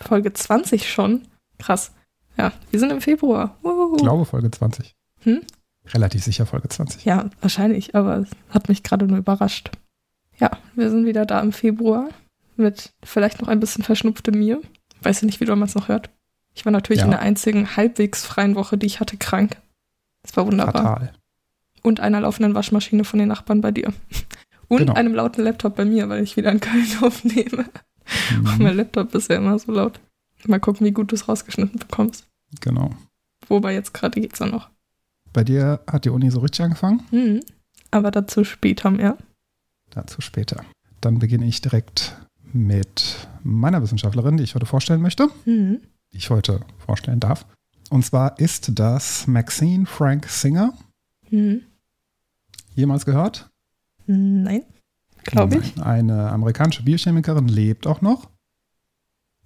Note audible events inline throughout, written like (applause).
Folge 20 schon. Krass. Ja, wir sind im Februar. Uhuhu. Ich glaube Folge 20. Hm? Relativ sicher Folge 20. Ja, wahrscheinlich, aber es hat mich gerade nur überrascht. Ja, wir sind wieder da im Februar mit vielleicht noch ein bisschen verschnupftem mir. Weiß ich nicht, wie du damals noch hört. Ich war natürlich Ja. in der einzigen halbwegs freien Woche, die ich hatte, krank. Das war wunderbar. Fatal. Und einer laufenden Waschmaschine von den Nachbarn bei dir. Und Genau. einem lauten Laptop bei mir, weil ich wieder in Köln (laughs) aufnehme. Mhm, Mein Laptop ist ja immer so laut. Mal gucken, wie gut du es rausgeschnitten bekommst. genau. Wobei jetzt gerade geht's ja noch. Bei dir hat die Uni so richtig angefangen? Mhm. Aber dazu später mehr. Dazu später. Dann beginne ich direkt mit meiner Wissenschaftlerin, die ich heute vorstellen möchte, Mhm. die ich heute vorstellen darf. Und zwar ist das Maxine Frank Singer. Mhm. Jemals gehört? Nein, glaube ich. Eine amerikanische Biochemikerin lebt auch noch.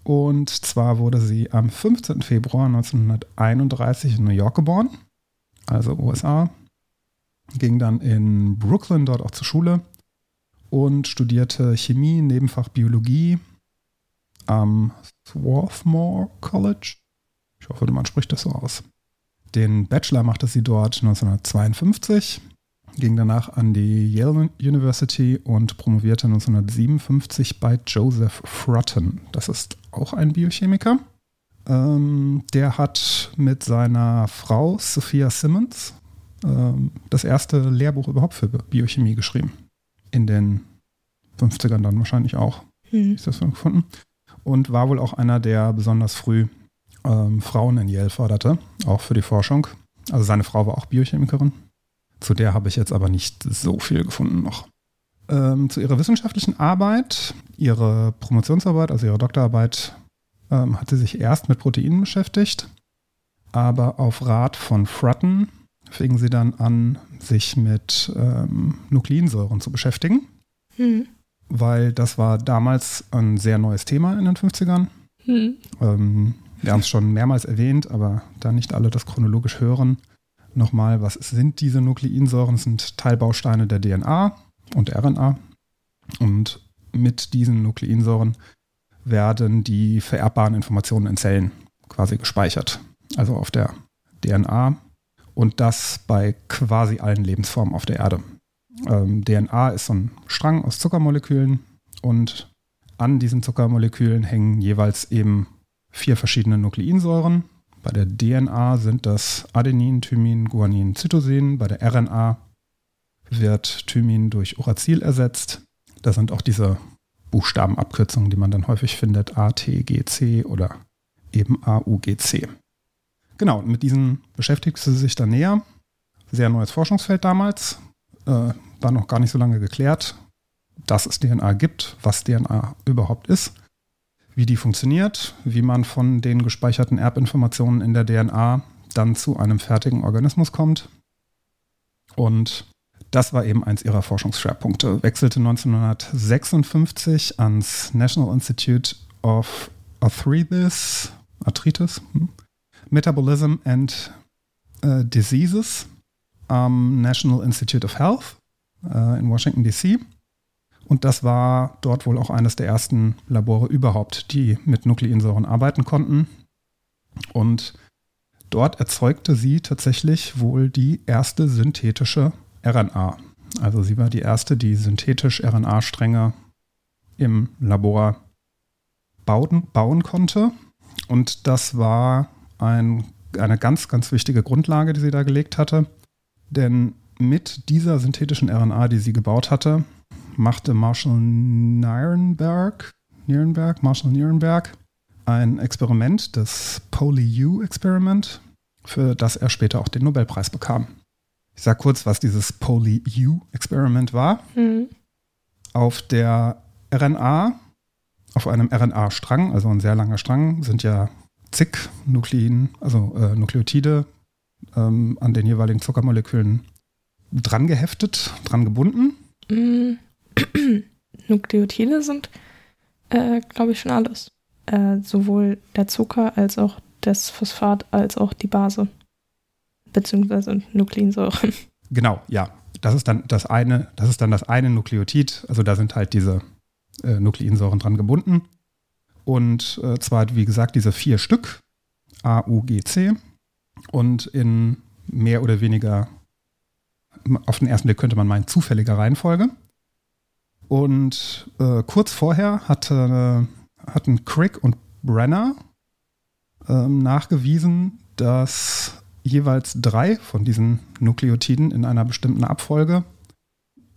Und zwar wurde sie am 15. Februar 1931 in New York geboren, also USA. Ging dann in Brooklyn dort auch zur Schule und studierte Chemie, Nebenfach Biologie am Swarthmore College. Ich hoffe, man spricht das so aus. Den Bachelor machte sie dort 1952 ging danach an die Yale University und promovierte 1957 bei Joseph Frutton. Das ist auch ein Biochemiker. Ähm, der hat mit seiner Frau Sophia Simmons ähm, das erste Lehrbuch überhaupt für Biochemie geschrieben. In den 50ern dann wahrscheinlich auch. Mhm. Ist das so gefunden? Und war wohl auch einer, der besonders früh ähm, Frauen in Yale förderte, auch für die Forschung. Also seine Frau war auch Biochemikerin. Zu der habe ich jetzt aber nicht so viel gefunden noch. Ähm, zu ihrer wissenschaftlichen Arbeit, ihre Promotionsarbeit, also ihre Doktorarbeit, ähm, hat sie sich erst mit Proteinen beschäftigt, aber auf Rat von Frutton fing sie dann an, sich mit ähm, Nukleinsäuren zu beschäftigen, Mhm. weil das war damals ein sehr neues Thema in den 50ern. Mhm. Ähm, wir haben es schon mehrmals erwähnt, aber da nicht alle das chronologisch hören, nochmal, was sind diese Nukleinsäuren? Das sind Teilbausteine der DNA und RNA. Und mit diesen Nukleinsäuren werden die vererbbaren Informationen in Zellen quasi gespeichert. Also auf der DNA. Und das bei quasi allen Lebensformen auf der Erde. Ähm, DNA ist so ein Strang aus Zuckermolekülen und an diesen Zuckermolekülen hängen jeweils eben vier verschiedene Nukleinsäuren. Bei der DNA sind das Adenin, Thymin, Guanin, Cytosin. Bei der RNA wird Thymin durch Uracil ersetzt. Das sind auch diese Buchstabenabkürzungen, die man dann häufig findet, ATGC oder eben AUGC. Genau, mit diesen beschäftigte sie sich dann näher. Sehr neues Forschungsfeld damals. Äh, war noch gar nicht so lange geklärt, dass es DNA gibt, was DNA überhaupt ist wie die funktioniert, wie man von den gespeicherten Erbinformationen in der DNA dann zu einem fertigen Organismus kommt. Und das war eben eins ihrer Forschungsschwerpunkte. Wechselte 1956 ans National Institute of Arthritis, Arthritis hm, Metabolism and äh, Diseases am National Institute of Health äh, in Washington, D.C. Und das war dort wohl auch eines der ersten Labore überhaupt, die mit Nukleinsäuren arbeiten konnten. Und dort erzeugte sie tatsächlich wohl die erste synthetische RNA. Also sie war die erste, die synthetisch RNA-Stränge im Labor bauen, bauen konnte. Und das war ein, eine ganz, ganz wichtige Grundlage, die sie da gelegt hatte. Denn mit dieser synthetischen RNA, die sie gebaut hatte, machte Marshall Nirenberg, Nirenberg, Marshall Nirenberg ein Experiment, das Poly-U-Experiment, für das er später auch den Nobelpreis bekam. Ich sage kurz, was dieses Poly-U-Experiment war. Mhm. Auf der RNA, auf einem RNA-Strang, also ein sehr langer Strang, sind ja zig Nuklein, also äh, Nukleotide ähm, an den jeweiligen Zuckermolekülen dran geheftet, dran gebunden. Mm. (clears throat) Nukleotide sind, äh, glaube ich, schon alles. Äh, sowohl der Zucker als auch das Phosphat als auch die Base. Beziehungsweise Nukleinsäuren. (laughs) Genau, ja. Das ist dann das eine, das ist dann das eine Nukleotid. Also da sind halt diese äh, Nukleinsäuren dran gebunden. Und äh, zwar, wie gesagt, diese vier Stück, A, U, G, C. Und in mehr oder weniger, auf den ersten Blick könnte man meinen, zufälliger Reihenfolge. Und äh, kurz vorher hatte, hatten Crick und Brenner ähm, nachgewiesen, dass jeweils drei von diesen Nukleotiden in einer bestimmten Abfolge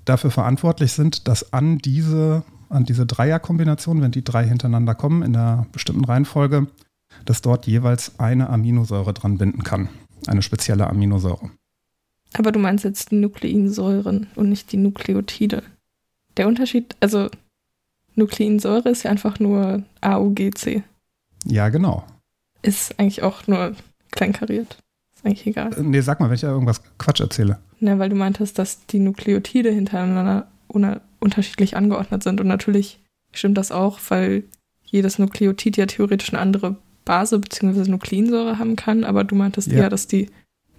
dafür verantwortlich sind, dass an diese, an diese Dreierkombination, wenn die drei hintereinander kommen, in einer bestimmten Reihenfolge, dass dort jeweils eine Aminosäure dran binden kann. Eine spezielle Aminosäure. Aber du meinst jetzt die Nukleinsäuren und nicht die Nukleotide. Der Unterschied, also Nukleinsäure ist ja einfach nur AUGC. Ja, genau. Ist eigentlich auch nur kleinkariert. Ist eigentlich egal. Äh, Nee, sag mal, wenn ich da irgendwas Quatsch erzähle. Ne, weil du meintest, dass die Nukleotide hintereinander unterschiedlich angeordnet sind. Und natürlich stimmt das auch, weil jedes Nukleotid ja theoretisch eine andere Base bzw. Nukleinsäure haben kann. Aber du meintest Ja. eher, dass die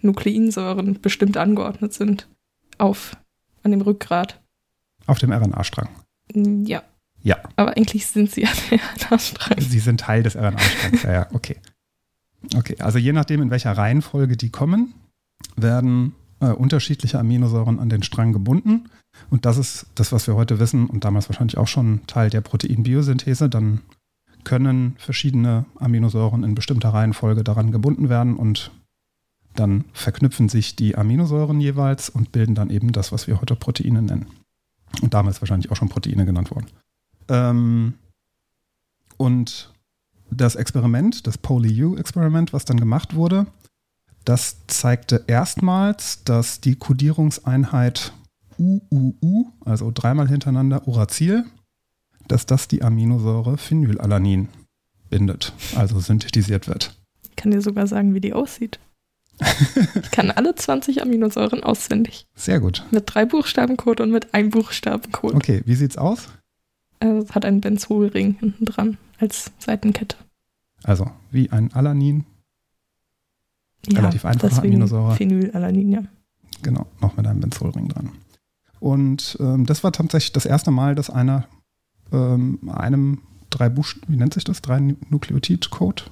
Nukleinsäuren bestimmt angeordnet sind auf an dem Rückgrat. Auf dem RNA-Strang. Ja. Ja. Aber eigentlich sind sie ja der RNA-Strang. Sie sind Teil des RNA-Strangs. ja, ja, okay. Okay, also je nachdem, in welcher Reihenfolge die kommen, werden äh, unterschiedliche Aminosäuren an den Strang gebunden. Und das ist das, was wir heute wissen und damals wahrscheinlich auch schon Teil der Proteinbiosynthese. Dann können verschiedene Aminosäuren in bestimmter Reihenfolge daran gebunden werden und dann verknüpfen sich die Aminosäuren jeweils und bilden dann eben das, was wir heute Proteine nennen. Und damals wahrscheinlich auch schon Proteine genannt worden. Ähm, und das Experiment, das PolyU-Experiment, was dann gemacht wurde, das zeigte erstmals, dass die Kodierungseinheit UUU, also dreimal hintereinander Uracil, dass das die Aminosäure Phenylalanin bindet, also synthetisiert wird. Ich kann dir sogar sagen, wie die aussieht. (laughs) Ich kann alle 20 Aminosäuren auswendig. Sehr gut. Mit drei Buchstabencode und mit einem Buchstabencode. Okay, wie sieht's aus? Also es hat einen Benzolring hinten dran als Seitenkette. Also wie ein Alanin, Relativ einfache Aminosäure. Phenylalanin, ja. genau, noch mit einem Benzolring dran. Und ähm, das war tatsächlich das erste Mal, dass einer ähm, einem drei Buchstaben, wie nennt sich das? Drei Nukleotid-Code?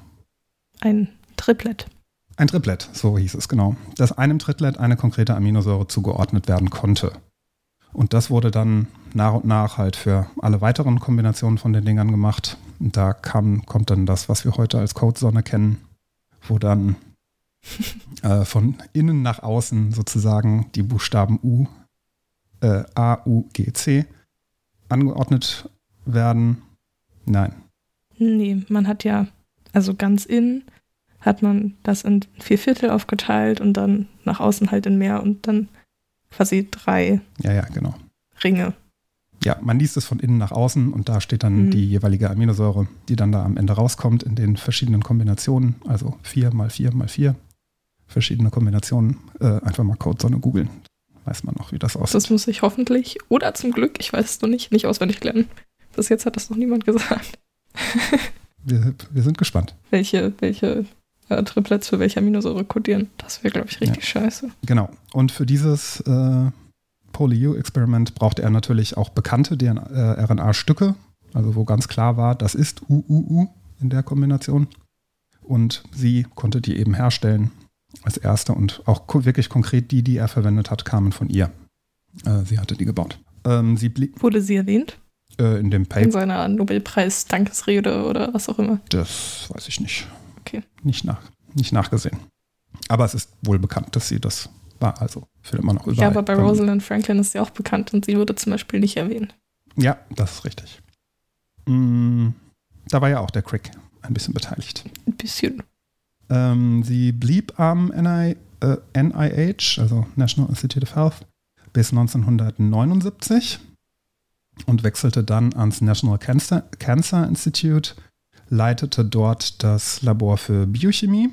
Ein Triplet. Ein Triplet, so hieß es genau. Dass einem Triplet eine konkrete Aminosäure zugeordnet werden konnte. Und das wurde dann nach und nach halt für alle weiteren Kombinationen von den Dingern gemacht. Und da kam, kommt dann das, was wir heute als Codesonne kennen, wo dann (laughs) äh, von innen nach außen sozusagen die Buchstaben U, äh, A, U, G, C angeordnet werden. Nein. Nee, man hat ja, also ganz innen hat man das in vier Viertel aufgeteilt und dann nach außen halt in mehr und dann quasi drei Ja, ja, genau. Ringe. Ja, man liest es von innen nach außen und da steht dann Mhm. die jeweilige Aminosäure, die dann da am Ende rauskommt in den verschiedenen Kombinationen, also 4 mal 4 mal 4 verschiedene Kombinationen. Äh, einfach mal Codesonne googeln. Weiß man noch, wie das aussieht. Das muss ich hoffentlich oder zum Glück, ich weiß es noch nicht, nicht auswendig lernen. Bis jetzt hat das noch niemand gesagt. Wir, wir sind gespannt. welche, welche äh, Triplets für welche Aminosäure kodieren. Das wäre, glaube ich, richtig scheiße. Genau. Und für dieses äh, PolyU-Experiment brauchte er natürlich auch bekannte äh, RNA-Stücke, also wo ganz klar war, das ist UUU in der Kombination. Und sie konnte die eben herstellen als erste und auch wirklich konkret die, die er verwendet hat, kamen von ihr. Äh, sie hatte die gebaut. Ähm, sie Wurde sie erwähnt? äh, in dem In Paper, seiner Nobelpreis-Dankesrede oder was auch immer. das weiß ich nicht. Okay. Nicht, nach, nicht nachgesehen. Aber es ist wohl bekannt, dass sie das War also, findet man auch überall. Ja, aber bei Rosalind Franklin ist sie auch bekannt und sie wurde zum Beispiel nicht erwähnt. Ja, das ist richtig. Mm, da war ja auch der Crick ein bisschen beteiligt. Ein bisschen. Ähm, sie blieb am NI, äh, NIH, also National Institute of Health, bis 1979 und wechselte dann ans National Cancer, Cancer Institute, leitete dort das Labor für Biochemie,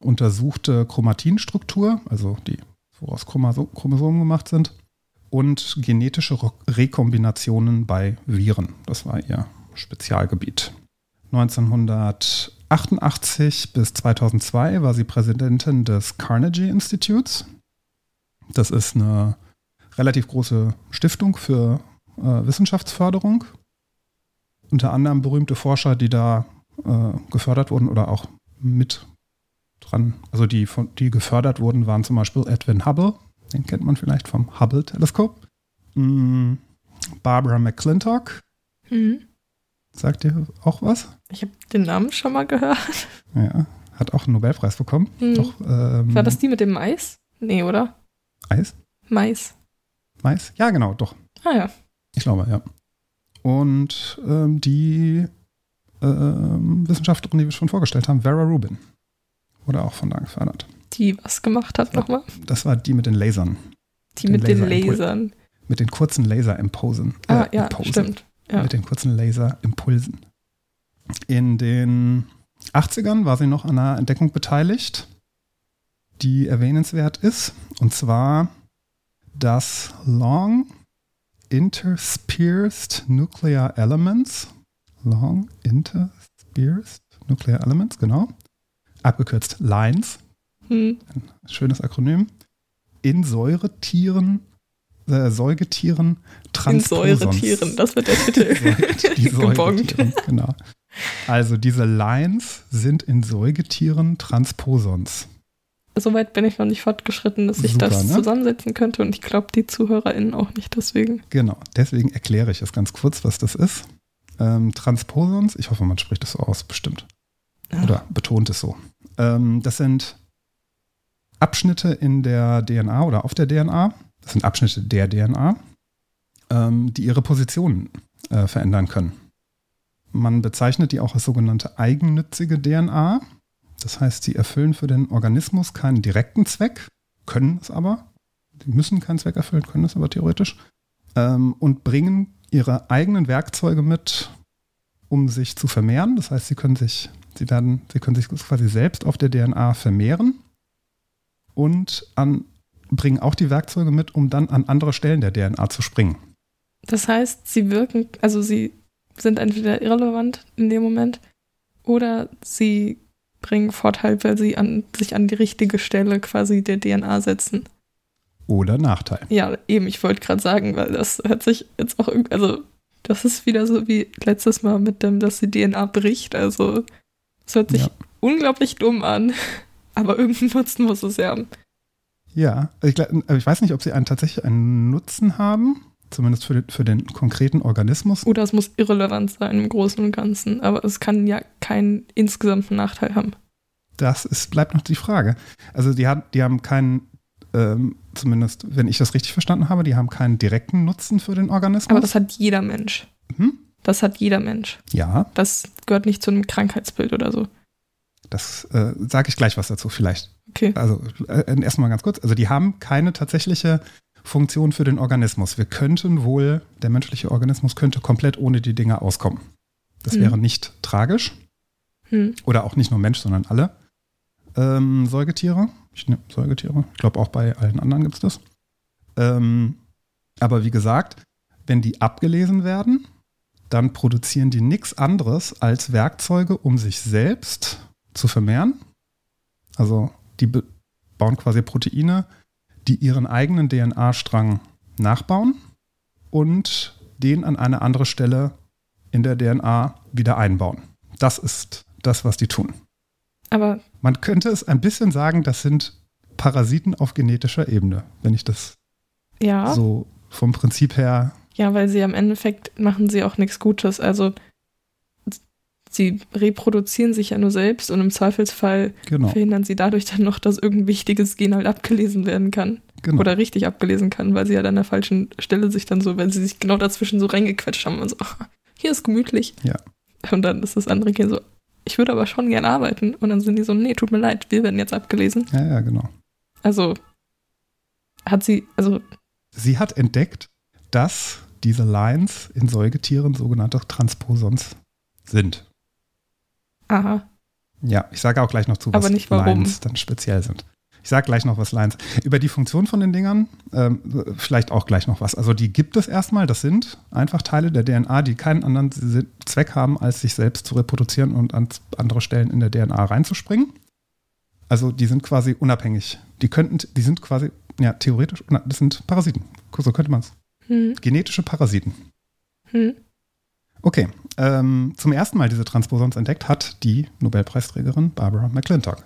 untersuchte Chromatinstruktur, also die, woraus Chromoso- Chromosomen gemacht sind, und genetische Re- Rekombinationen bei Viren. Das war ihr Spezialgebiet. 1988 bis 2002 war sie Präsidentin des Carnegie Institutes. Das ist eine relativ große Stiftung für äh, Wissenschaftsförderung. Unter anderem berühmte Forscher, die da äh, gefördert wurden oder auch mit dran, also die, von, die gefördert wurden, waren zum Beispiel Edwin Hubble, den kennt man vielleicht vom Hubble-Teleskop. Mm, Barbara McClintock, Hm. sagt ihr auch was? Ich habe den Namen schon mal gehört. Ja, hat auch einen Nobelpreis bekommen. Hm. Doch, ähm, War das die mit dem Mais? Nee, oder? Eis? Mais. Mais? Ja, genau, doch. Ah ja. Ich glaube, ja. Und ähm, die ähm, Wissenschaftlerin, die wir schon vorgestellt haben, Vera Rubin, wurde auch von da gefördert. Die was gemacht hat nochmal? Das war die mit den Lasern, Die Den mit den Lasern. mit den kurzen Laserimpulsen. äh, Ah ja, Impulsen. stimmt. Ja. Mit den kurzen Laserimpulsen. In den 80ern war sie noch an einer Entdeckung beteiligt, die erwähnenswert ist. Und zwar das Long Interspersed Nuclear Elements. Long Interspersed Nuclear Elements, genau. Abgekürzt LINES Hm. schönes Akronym, in Säuretieren, äh, Säugetieren In Transposons. Säuretieren, das wird der Titel. (laughs) Die. (laughs) Säugetieren, genau. Also diese Lines sind in Säugetieren Transposons. Soweit bin ich noch nicht fortgeschritten, dass ich Super, das ne? zusammensetzen könnte und ich glaube, die ZuhörerInnen auch nicht deswegen. Genau, deswegen erkläre ich es ganz kurz, was das ist. Ähm, Transposons, ich hoffe, man spricht es so aus, bestimmt. Ja. Oder betont es so. Ähm, das sind Abschnitte in der DNA oder auf der DNA. Das sind Abschnitte der DNA, ähm, die ihre Positionen äh, verändern können. Man bezeichnet die auch als sogenannte eigennützige DNA. Das heißt, sie erfüllen für den Organismus keinen direkten Zweck, können es aber. Sie müssen keinen Zweck erfüllen, können es aber theoretisch. Ähm, und bringen ihre eigenen Werkzeuge mit, um sich zu vermehren. Das heißt, sie können sich, sie werden, sie können sich quasi selbst auf der DNA vermehren und an, bringen auch die Werkzeuge mit, um dann an andere Stellen der DNA zu springen. Das heißt, sie wirken, also sie sind entweder irrelevant in dem Moment oder sie bringen Vorteil, weil sie an, sich an die richtige Stelle quasi der DNA setzen. Oder Nachteil. Ja, eben, ich wollte gerade sagen, weil das hört sich jetzt auch irgendwie, also das ist wieder so wie letztes Mal mit dem, dass die DNA bricht. Also es hört sich Ja. unglaublich dumm an, (laughs) aber irgendeinen Nutzen muss es ja haben. Ja, also ich, ich weiß nicht, ob sie einen, tatsächlich einen Nutzen haben, zumindest für den, für den konkreten Organismus. Oder es muss irrelevant sein im Großen und Ganzen, aber es kann ja keinen insgesamten Nachteil haben. Das ist, bleibt noch die Frage. Also die, hat, die haben keinen, ähm, zumindest wenn ich das richtig verstanden habe, die haben keinen direkten Nutzen für den Organismus. Aber das hat jeder Mensch. Hm? Das hat jeder Mensch. ja, Das gehört nicht zu einem Krankheitsbild oder so. das äh, sage ich gleich was dazu vielleicht. Okay. Also äh, erstmal ganz kurz. Also die haben keine tatsächliche Funktion für den Organismus. Wir könnten wohl, der menschliche Organismus könnte komplett ohne die Dinge auskommen. Das Hm. wäre nicht tragisch. Hm. Oder auch nicht nur Mensch, sondern alle ähm, Säugetiere. Ich nehme Säugetiere. Ich glaube, auch bei allen anderen gibt es das. Ähm, aber wie gesagt, wenn die abgelesen werden, dann produzieren die nichts anderes als Werkzeuge, um sich selbst zu vermehren. Also die bauen quasi Proteine, die ihren eigenen DNA-Strang nachbauen und den an eine andere Stelle in der DNA wieder einbauen. Das ist das, was die tun. Aber Man könnte es ein bisschen sagen, das sind Parasiten auf genetischer Ebene, wenn ich das ja, so vom Prinzip her. ja, weil sie am Endeffekt machen sie auch nichts Gutes. Also sie reproduzieren sich ja nur selbst und im Zweifelsfall Genau. verhindern sie dadurch dann noch, dass irgendein wichtiges Gen halt abgelesen werden kann. genau. Oder richtig abgelesen kann, weil sie halt an der falschen Stelle sich dann so, wenn sie sich genau dazwischen so reingequetscht haben und so, "Ah, hier ist gemütlich. Ja. Und dann ist das andere Kind so, ich würde aber schon gern arbeiten. Und dann sind die so, nee, tut mir leid, wir werden jetzt abgelesen. ja, ja, genau. Also hat sie, also, Sie hat entdeckt, dass diese Lines in Säugetieren sogenannte Transposons sind. Aha, Ja, ich sage auch gleich noch zu, was nicht. Lines dann speziell sind. Ich sage gleich noch was Lines. Über die Funktion von den Dingern ähm, vielleicht auch gleich noch was. Also die gibt es erstmal. Das sind einfach Teile der DNA, die keinen anderen Zweck haben, als sich selbst zu reproduzieren und an andere Stellen in der DNA reinzuspringen. Also die sind quasi unabhängig. Die könnten, die sind quasi, ja, theoretisch, das sind Parasiten. So könnte man es. hm, Genetische Parasiten. hm, Okay, ähm, zum ersten Mal diese Transposons entdeckt hat die Nobelpreisträgerin Barbara McClintock.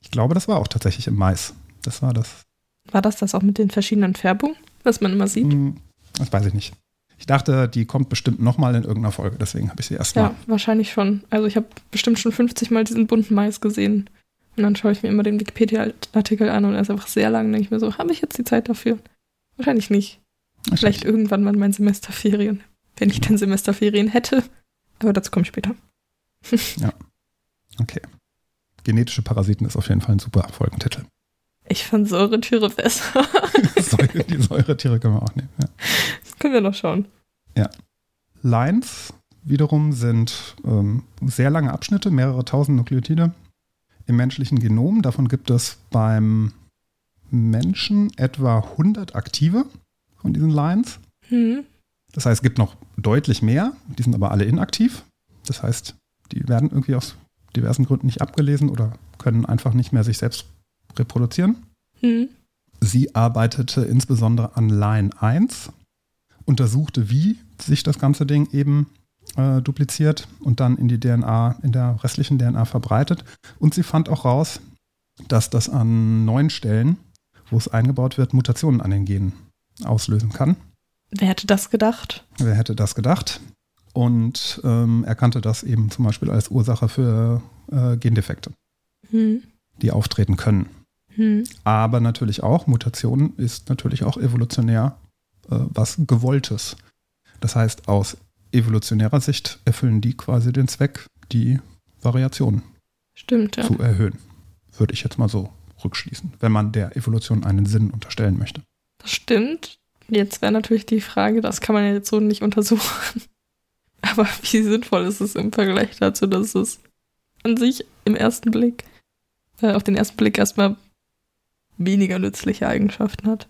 Ich glaube, das war auch tatsächlich im Mais. Das war das. war das das auch mit den verschiedenen Färbungen, was man immer sieht? Hm, das weiß ich nicht. Ich dachte, die kommt bestimmt nochmal in irgendeiner Folge, deswegen habe ich sie erst Ja, mal. wahrscheinlich schon. Also ich habe bestimmt schon 50 Mal diesen bunten Mais gesehen. Und dann schaue ich mir immer den Wikipedia-Artikel an und er ist einfach sehr lang. denke ich mir so, habe ich jetzt die Zeit dafür? Wahrscheinlich nicht. Vielleicht irgendwann mal mein Semesterferien. Wenn ich denn Semesterferien hätte. Aber dazu komme ich später. Okay. Genetische Parasiten ist auf jeden Fall ein super Folgentitel. Ich fand Säuretiere besser. (laughs) Die Säuretiere können wir auch nehmen. Ja. Können wir noch schauen. Lines wiederum sind ähm, sehr lange Abschnitte, mehrere tausend Nukleotide im menschlichen Genom. Davon gibt es beim Menschen etwa 100 aktive von diesen Lines. Hm. Das heißt, es gibt noch deutlich mehr, die sind aber alle inaktiv. Das heißt, die werden irgendwie aus diversen Gründen nicht abgelesen oder können einfach nicht mehr sich selbst reproduzieren. Hm. Sie arbeitete insbesondere an Line 1, untersuchte, wie sich das ganze Ding eben äh, dupliziert und dann in die DNA, in der restlichen DNA verbreitet. Und sie fand auch raus, dass das an neun Stellen, wo es eingebaut wird, Mutationen an den Genen auslösen kann. Wer hätte das gedacht? Wer hätte das gedacht? Und ähm, erkannte das eben zum Beispiel als Ursache für äh, Gendefekte, Hm. die auftreten können. Hm. Aber natürlich auch, Mutation ist natürlich auch evolutionär äh, was Gewolltes. Das heißt, aus evolutionärer Sicht erfüllen die quasi den Zweck, die Variation Stimmt, ja. zu erhöhen. Würde ich jetzt mal so rückschließen, wenn man der Evolution einen Sinn unterstellen möchte. Das stimmt. Jetzt wäre natürlich die Frage, das kann man ja jetzt so nicht untersuchen. (laughs) Aber wie sinnvoll ist es im Vergleich dazu, dass es an sich im ersten Blick, äh, auf den ersten Blick erstmal weniger nützliche Eigenschaften hat?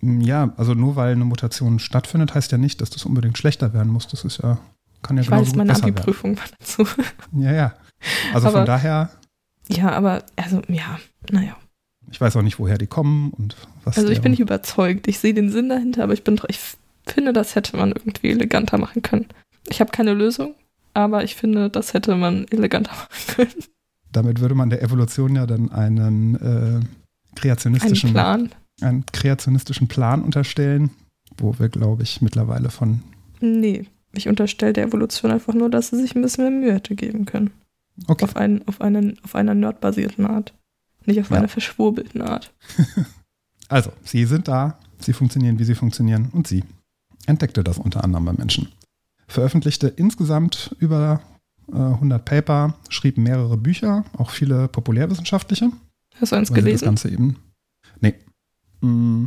Ja, also nur weil eine Mutation stattfindet, heißt ja nicht, dass das unbedingt schlechter werden muss. Das ist ja, kann ja ich weiß, meine besser werden. Abi-Prüfung war dazu. Ja, ja. Also Aber- von daher, Ja, aber, also, ja, naja. Ich weiß auch nicht, woher die kommen und was. Also ich bin nicht überzeugt. Ich sehe den Sinn dahinter, aber ich bin ich finde, das hätte man irgendwie eleganter machen können. Ich habe keine Lösung, aber ich finde, das hätte man eleganter (laughs) machen können. Damit würde man der Evolution ja dann einen äh, kreationistischen, Plan. einen kreationistischen Plan unterstellen, wo wir, glaube ich, mittlerweile von. Nee, ich unterstelle der Evolution einfach nur, dass sie sich ein bisschen mehr Mühe hätte geben können. Okay, Auf, einen, auf, einen, auf einer nerdbasierten Art. Nicht auf Ja. einer verschwurbelten Art. (laughs) also, sie sind da, sie funktionieren, wie sie funktionieren und sie entdeckte das unter anderem beim Menschen. Veröffentlichte insgesamt über äh, 100 Paper, schrieb mehrere Bücher, auch viele populärwissenschaftliche. Hast du eins weil sie das gelesen? Ganze eben. Nee. Mm,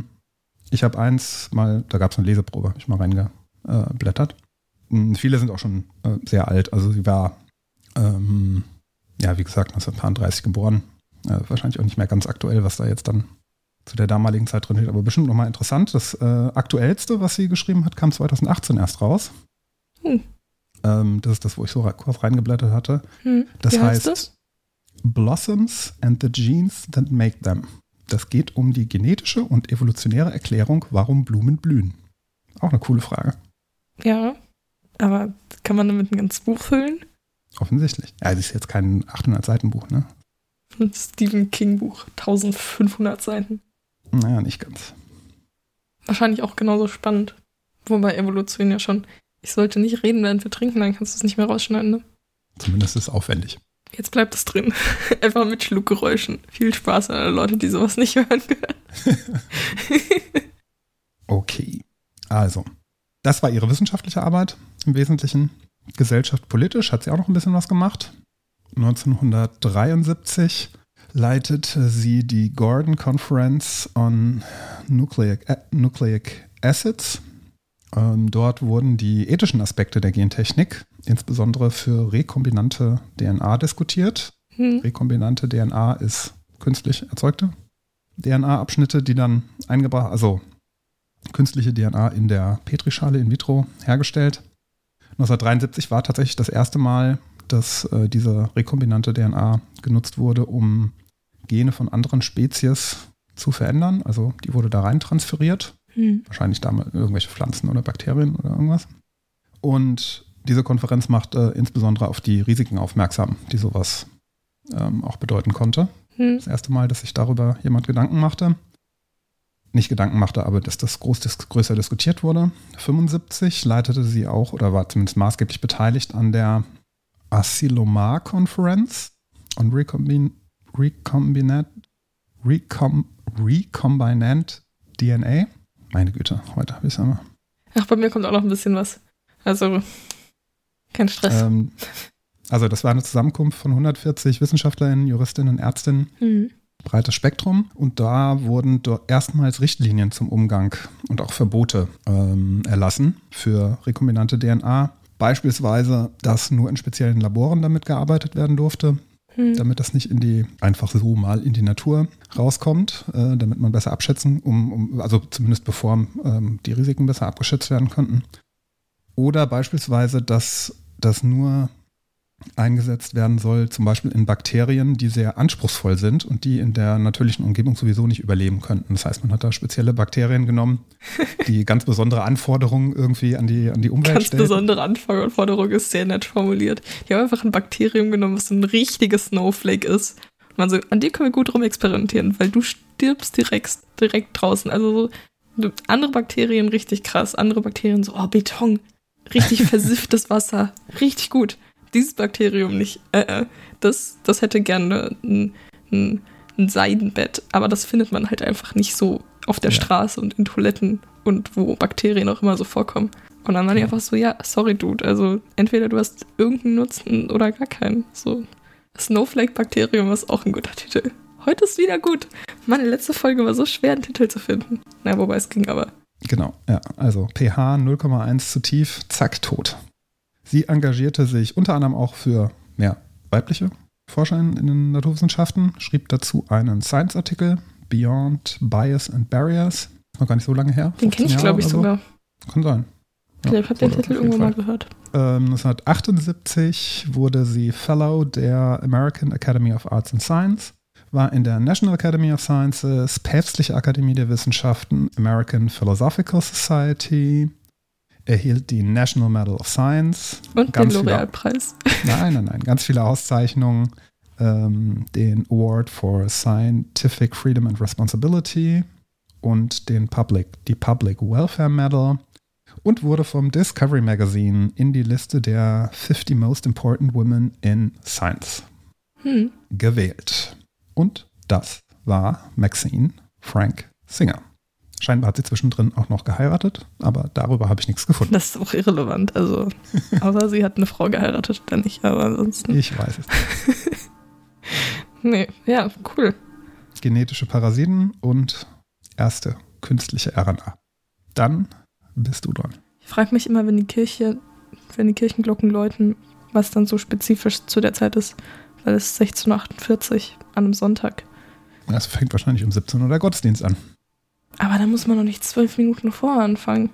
Ich habe eins mal, da gab es eine Leseprobe, hab ich mal reingeblättert. Mm, Viele sind auch schon äh, sehr alt. Also sie war, ähm, ja, wie gesagt, 1930 geboren. Äh, wahrscheinlich auch nicht mehr ganz aktuell, was da jetzt dann zu der damaligen Zeit drin steht, aber bestimmt nochmal interessant. Das äh, aktuellste, was sie geschrieben hat, kam 2018 erst raus. Hm. Ähm, das ist das, wo ich so kurz reingeblättert hatte. Hm. Das Wie heißt heißt, das? Blossoms and the Genes that make them. Das geht um die genetische und evolutionäre Erklärung, warum Blumen blühen. Auch eine coole Frage. Ja. Aber kann man damit ein ganzes Buch füllen? Offensichtlich. Ja, das ist jetzt kein 800 Seiten Buch, ne? Ein (laughs) Stephen King Buch. 1500 Seiten. Naja, nicht ganz. Wahrscheinlich auch genauso spannend. Wobei Evolution ja schon. Ich sollte nicht reden, während wir trinken, dann kannst du es nicht mehr rausschneiden, ne? Zumindest ist es aufwendig. Jetzt bleibt es drin. (laughs) Einfach mit Schluckgeräuschen. Viel Spaß an alle Leute, die sowas nicht hören können. (laughs) Okay. Also, das war ihre wissenschaftliche Arbeit im Wesentlichen. Gesellschaft politisch hat sie auch noch ein bisschen was gemacht. 1973 leitete sie die Gordon Conference on Nucleic, Nucleic Acids. Ähm, dort wurden die ethischen Aspekte der Gentechnik, insbesondere für rekombinante DNA, diskutiert. Hm. Rekombinante DNA ist künstlich erzeugte DNA-Abschnitte, die dann eingebracht, also künstliche DNA in der Petrischale in vitro hergestellt. 1973 war tatsächlich das erste Mal, dass äh, diese rekombinante DNA genutzt wurde, um Gene von anderen Spezies zu verändern. Also die wurde da rein transferiert. Hm. Wahrscheinlich damals irgendwelche Pflanzen oder Bakterien oder irgendwas. Und diese Konferenz macht äh, insbesondere auf die Risiken aufmerksam, die sowas ähm, auch bedeuten konnte. Hm. Das erste Mal, dass sich darüber jemand Gedanken machte. Nicht Gedanken machte, aber dass das groß, dis größer diskutiert wurde. 75 leitete sie auch oder war zumindest maßgeblich beteiligt an der Asilomar-Konferenz on Recombin Recombinant, Recom Recombinant DNA. Meine Güte, heute habe ich es einmal. Ach, bei mir kommt auch noch ein bisschen was. Also, kein Stress. Ähm, also, das war eine Zusammenkunft von 140 Wissenschaftlerinnen, Juristinnen, Ärztinnen, Hm. breites Spektrum. Und da wurden dort erstmals Richtlinien zum Umgang und auch Verbote ähm, erlassen für rekombinante DNA. Beispielsweise, dass nur in speziellen Laboren damit gearbeitet werden durfte, Hm. damit das nicht in die einfach so mal in die Natur rauskommt, äh, damit man besser abschätzen, um, um also zumindest bevor ähm, die Risiken besser abgeschätzt werden könnten. Oder beispielsweise, dass das nur eingesetzt werden soll, zum Beispiel in Bakterien, die sehr anspruchsvoll sind und die in der natürlichen Umgebung sowieso nicht überleben könnten. Das heißt, man hat da spezielle Bakterien genommen, (laughs) die ganz besondere Anforderungen irgendwie an die, an die Umwelt Ganz stellen. besondere Anforderung ist sehr nett formuliert. Die haben einfach ein Bakterium genommen, was ein richtiges Snowflake ist. Und man so, an dem können wir gut rumexperimentieren, weil du stirbst direkt, direkt draußen. Also so, andere Bakterien richtig krass, andere Bakterien so, oh, Beton, richtig (laughs) versifftes Wasser, richtig gut. Dieses Bakterium nicht. Äh, äh, das, das hätte gerne ein, ein, ein Seidenbett, aber das findet man halt einfach nicht so auf der Ja. Straße und in Toiletten und wo Bakterien auch immer so vorkommen. Und dann die Ja. einfach so, ja, sorry, Dude, also entweder du hast irgendeinen Nutzen oder gar keinen. So, Snowflake-Bakterium ist auch ein guter Titel. Heute ist wieder gut. Meine letzte Folge war so schwer, einen Titel zu finden. Na, wobei es ging aber. Genau, ja. Also pH 0,1 zu tief, zack, tot. Sie engagierte sich unter anderem auch für mehr weibliche Forscher in den Naturwissenschaften, schrieb dazu einen Science-Artikel, Beyond Bias and Barriers. Noch gar nicht so lange her. Den kenne 15 ich, glaube ich, so. sogar. Kann sein. Ja, ich habe den Titel irgendwo mal gehört. Ähm, 1978 wurde sie Fellow der American Academy of Arts and Science, war in der National Academy of Sciences, Päpstliche Akademie der Wissenschaften, American Philosophical Society, erhielt die National Medal of Science. Und Ganz den L'Oreal-Preis. (laughs) Nein, nein, nein, ganz viele Auszeichnungen. Ähm, den Award for Scientific Freedom and Responsibility und den Public, die Public Welfare Medal und wurde vom Discovery Magazine in die Liste der 50 Most Important Women in Science Hm. gewählt. Und das war Maxine Frank Singer. Scheinbar hat sie zwischendrin auch noch geheiratet, aber darüber habe ich nichts gefunden. Das ist auch irrelevant. Also, außer sie hat eine Frau geheiratet, dann nicht, aber ansonsten. Ich weiß es. (laughs) Nee, ja, cool. genetische Parasiten und erste künstliche RNA. Dann bist du dran. Ich frage mich immer, wenn die Kirche, wenn die Kirchenglocken läuten, was dann so spezifisch zu der Zeit ist, weil es ist 1648 an einem Sonntag. Das fängt wahrscheinlich um 17 Uhr der Gottesdienst an. Aber da muss man noch nicht zwölf Minuten vorher anfangen.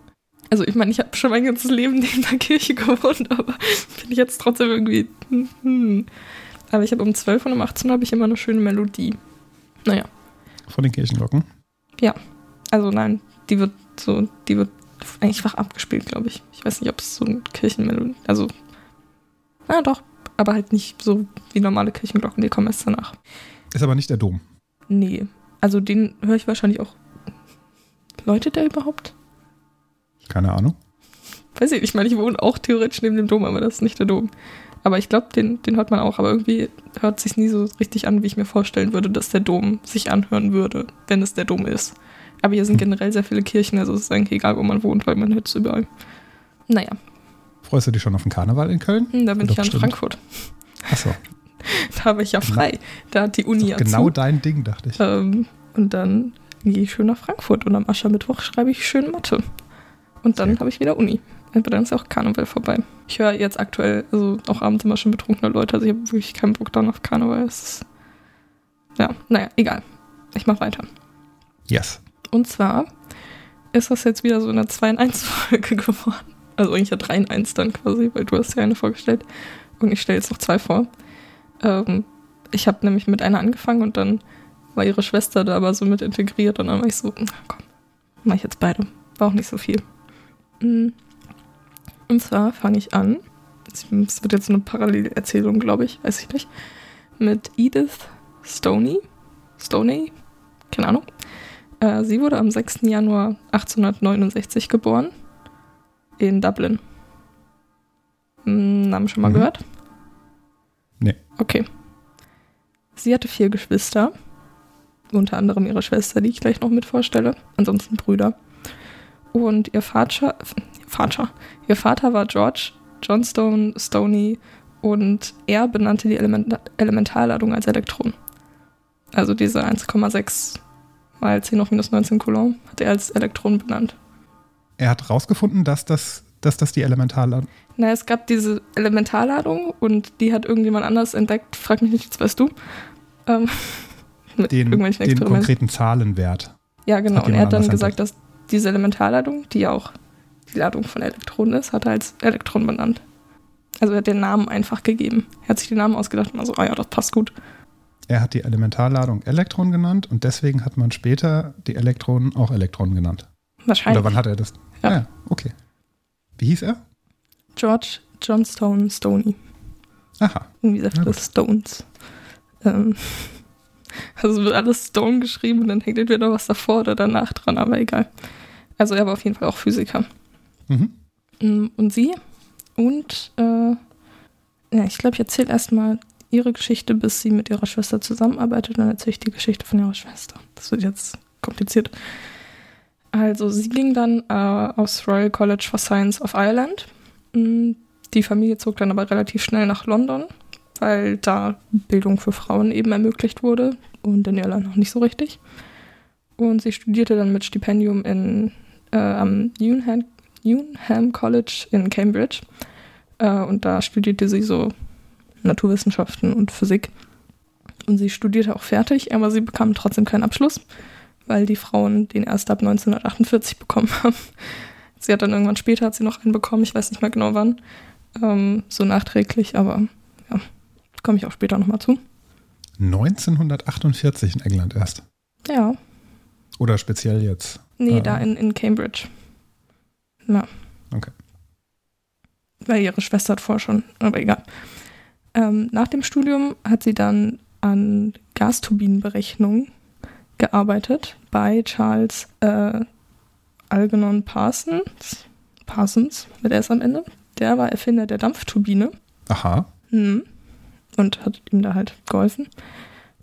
Also ich meine, ich habe schon mein ganzes Leben (laughs) neben der Kirche gewohnt, aber bin ich jetzt trotzdem irgendwie. Hm. Aber ich habe um 12 und um 18 habe ich immer eine schöne Melodie. Naja, Von den Kirchenglocken. also nein, die wird so, die wird einfach abgespielt, glaube ich. Ich weiß nicht, ob es so ein Kirchenmelodie, also, na doch, aber halt nicht so wie normale Kirchenglocken, die kommen erst danach. Ist aber nicht der Dom. Nee, also den höre ich wahrscheinlich auch. Läutet der überhaupt? Keine Ahnung. Weiß ich nicht, ich meine, ich wohne auch theoretisch neben dem Dom, aber das ist nicht der Dom. aber ich glaube, den, den hört man auch, aber irgendwie hört sich nie so richtig an, wie ich mir vorstellen würde, dass der Dom sich anhören würde, wenn es der Dom ist. Aber hier sind generell sehr viele Kirchen, also es ist eigentlich egal, wo man wohnt, weil man hört es überall. Naja, Freust du dich schon auf den Karneval in Köln? hm, da bin Doch ich ja in bestimmt. Frankfurt. Achso, (laughs) Da habe ich ja frei. Da hat die Uni ja genau zu. dein Ding, dachte ich. Ähm, und dann gehe ich schön nach Frankfurt und am Aschermittwoch schreibe ich schön Mathe. Und dann habe ich wieder Uni. Aber dann ist auch Karneval vorbei. Ich höre jetzt aktuell, also auch abends immer schon betrunkene Leute, also ich habe wirklich keinen Bock dann auf Karneval. Ist, ja, naja, egal. Ich mache weiter. Yes. Und zwar ist das jetzt wieder so eine 2 in 1 Folge (laughs) geworden. Also eigentlich ja 3 in 1 dann quasi, weil du hast ja eine vorgestellt. Und ich stelle jetzt noch zwei vor. Ähm, ich habe nämlich mit einer angefangen und dann war ihre Schwester da aber so mit integriert und dann war ich so, na komm, mach ich jetzt beide. War auch nicht so viel. Mm. Und zwar fange ich an, es wird jetzt eine Parallelerzählung, glaube ich, weiß ich nicht, mit Edith Stoney. Stoney? Keine Ahnung. Äh, sie wurde am 6. Januar 1869 geboren in Dublin. Hm, Namen schon mal Mhm. gehört? Nee. Okay. Sie hatte vier Geschwister, unter anderem ihre Schwester, die ich gleich noch mit vorstelle, ansonsten Brüder. Und ihr Vater, Vater, ihr Vater war George Johnstone Stoney und er benannte die Element Elementarladung als Elektron. Also diese 1,6 mal 10 hoch minus 19 Coulomb hat er als Elektron benannt. Er hat rausgefunden, dass das, dass das die Elementarladung. Na, es gab diese Elementarladung und die hat irgendjemand anders entdeckt. Frag mich nicht, das weißt du. Ähm, mit (laughs) Den, irgendwelchen den konkreten Zahlenwert. Ja, genau. Und er hat dann gesagt, dass diese Elementarladung, die ja auch die Ladung von Elektronen ist, hat er als Elektron benannt. Also er hat den Namen einfach gegeben. Er hat sich den Namen ausgedacht und war so, ah ja, das passt gut. Er hat die Elementarladung Elektron genannt und deswegen hat man später die Elektronen auch Elektronen genannt. Wahrscheinlich. Oder wann hat er das? Ja. Ah, ja, okay. Wie hieß er? George Johnstone Stoney. Aha. Irgendwie sagt das. Stones. Ähm, also wird alles Stone geschrieben und dann hängt entweder was davor oder danach dran, aber egal. Also er war auf jeden Fall auch Physiker. Mhm. Mm, Und sie und äh, ja, ich glaube, ich erzähle erstmal ihre Geschichte, bis sie mit ihrer Schwester zusammenarbeitet. Dann erzähle ich die Geschichte von ihrer Schwester. Das wird jetzt kompliziert. Also sie ging dann äh, aufs Royal College for Science of Ireland. Mm, Die Familie zog dann aber relativ schnell nach London, weil da Bildung für Frauen eben ermöglicht wurde und in Irland noch nicht so richtig. Und sie studierte dann mit Stipendium in, äh, am Newnham, Newnham College in Cambridge. Äh, und da studierte sie so Naturwissenschaften und Physik. Und sie studierte auch fertig, aber sie bekam trotzdem keinen Abschluss, weil die Frauen den erst ab 1948 bekommen (laughs) haben. Sie hat dann irgendwann später hat sie noch einen bekommen, ich weiß nicht mehr genau wann. Ähm, so nachträglich, aber komme ich auch später nochmal zu. 1948 in England erst. Ja, Oder speziell jetzt. nee, Ah. da in, in Cambridge. Ja. Okay. Weil ihre Schwester hat vorher schon, aber egal. Ähm, nach dem Studium hat sie dann an Gasturbinenberechnung gearbeitet bei Charles äh, Algernon Parsons. Parsons, mit S am Ende. Der war Erfinder der Dampfturbine. Aha. Mhm. Und hat ihm da halt geholfen.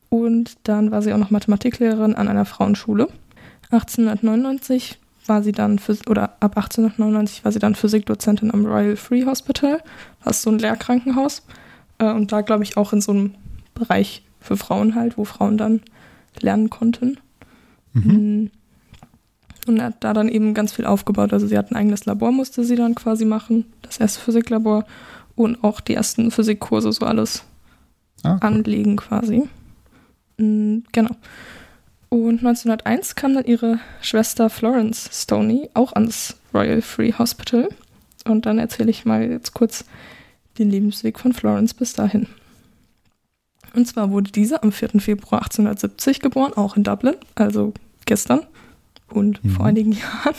Und dann war sie auch noch Mathematiklehrerin an einer Frauenschule. 1899 war sie dann, Phys oder ab 1899 war sie dann Physikdozentin am Royal Free Hospital. Das ist so ein Lehrkrankenhaus. Äh, Und da, glaube ich, auch in so einem Bereich für Frauen halt, wo Frauen dann lernen konnten. Mhm. Mhm. Und hat da dann eben ganz viel aufgebaut. Also sie hat ein eigenes Labor, musste sie dann quasi machen. Das erste Physiklabor und auch die ersten Physikkurse, so alles Ah, cool. anlegen quasi. Mm, Genau. Und 1901 kam dann ihre Schwester Florence Stoney auch ans Royal Free Hospital. Und dann erzähle ich mal jetzt kurz den Lebensweg von Florence bis dahin. Und zwar wurde diese am 4. Februar 1870 geboren, auch in Dublin, also gestern und Mhm. vor einigen (laughs) Jahren.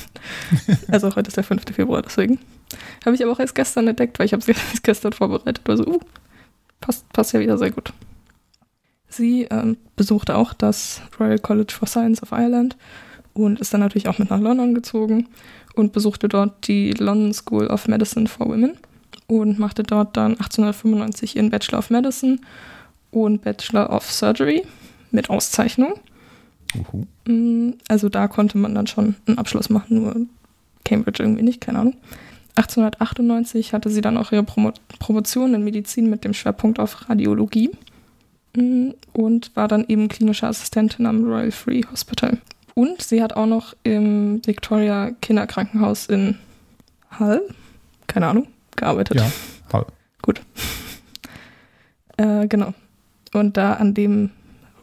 Also heute ist der 5. Februar, deswegen. Habe ich aber auch erst gestern entdeckt, weil ich habe sie (laughs) erst gestern vorbereitet. Also, uh, passt, passt ja wieder sehr gut. Sie ähm, besuchte auch das Royal College for Science of Ireland und ist dann natürlich auch mit nach London gezogen und besuchte dort die London School of Medicine for Women und machte dort dann 1895 ihren Bachelor of Medicine und Bachelor of Surgery mit Auszeichnung. Uhu. Mm, Also da konnte man dann schon einen Abschluss machen, nur Cambridge irgendwie nicht, keine Ahnung. 1898 hatte sie dann auch ihre Promo Promotion in Medizin mit dem Schwerpunkt auf Radiologie Mm, und war dann eben klinische Assistentin am Royal Free Hospital. Und sie hat auch noch im Victoria Kinderkrankenhaus in Hull, keine Ahnung, gearbeitet. Ja, Hall. Gut. Äh, genau. Und da an dem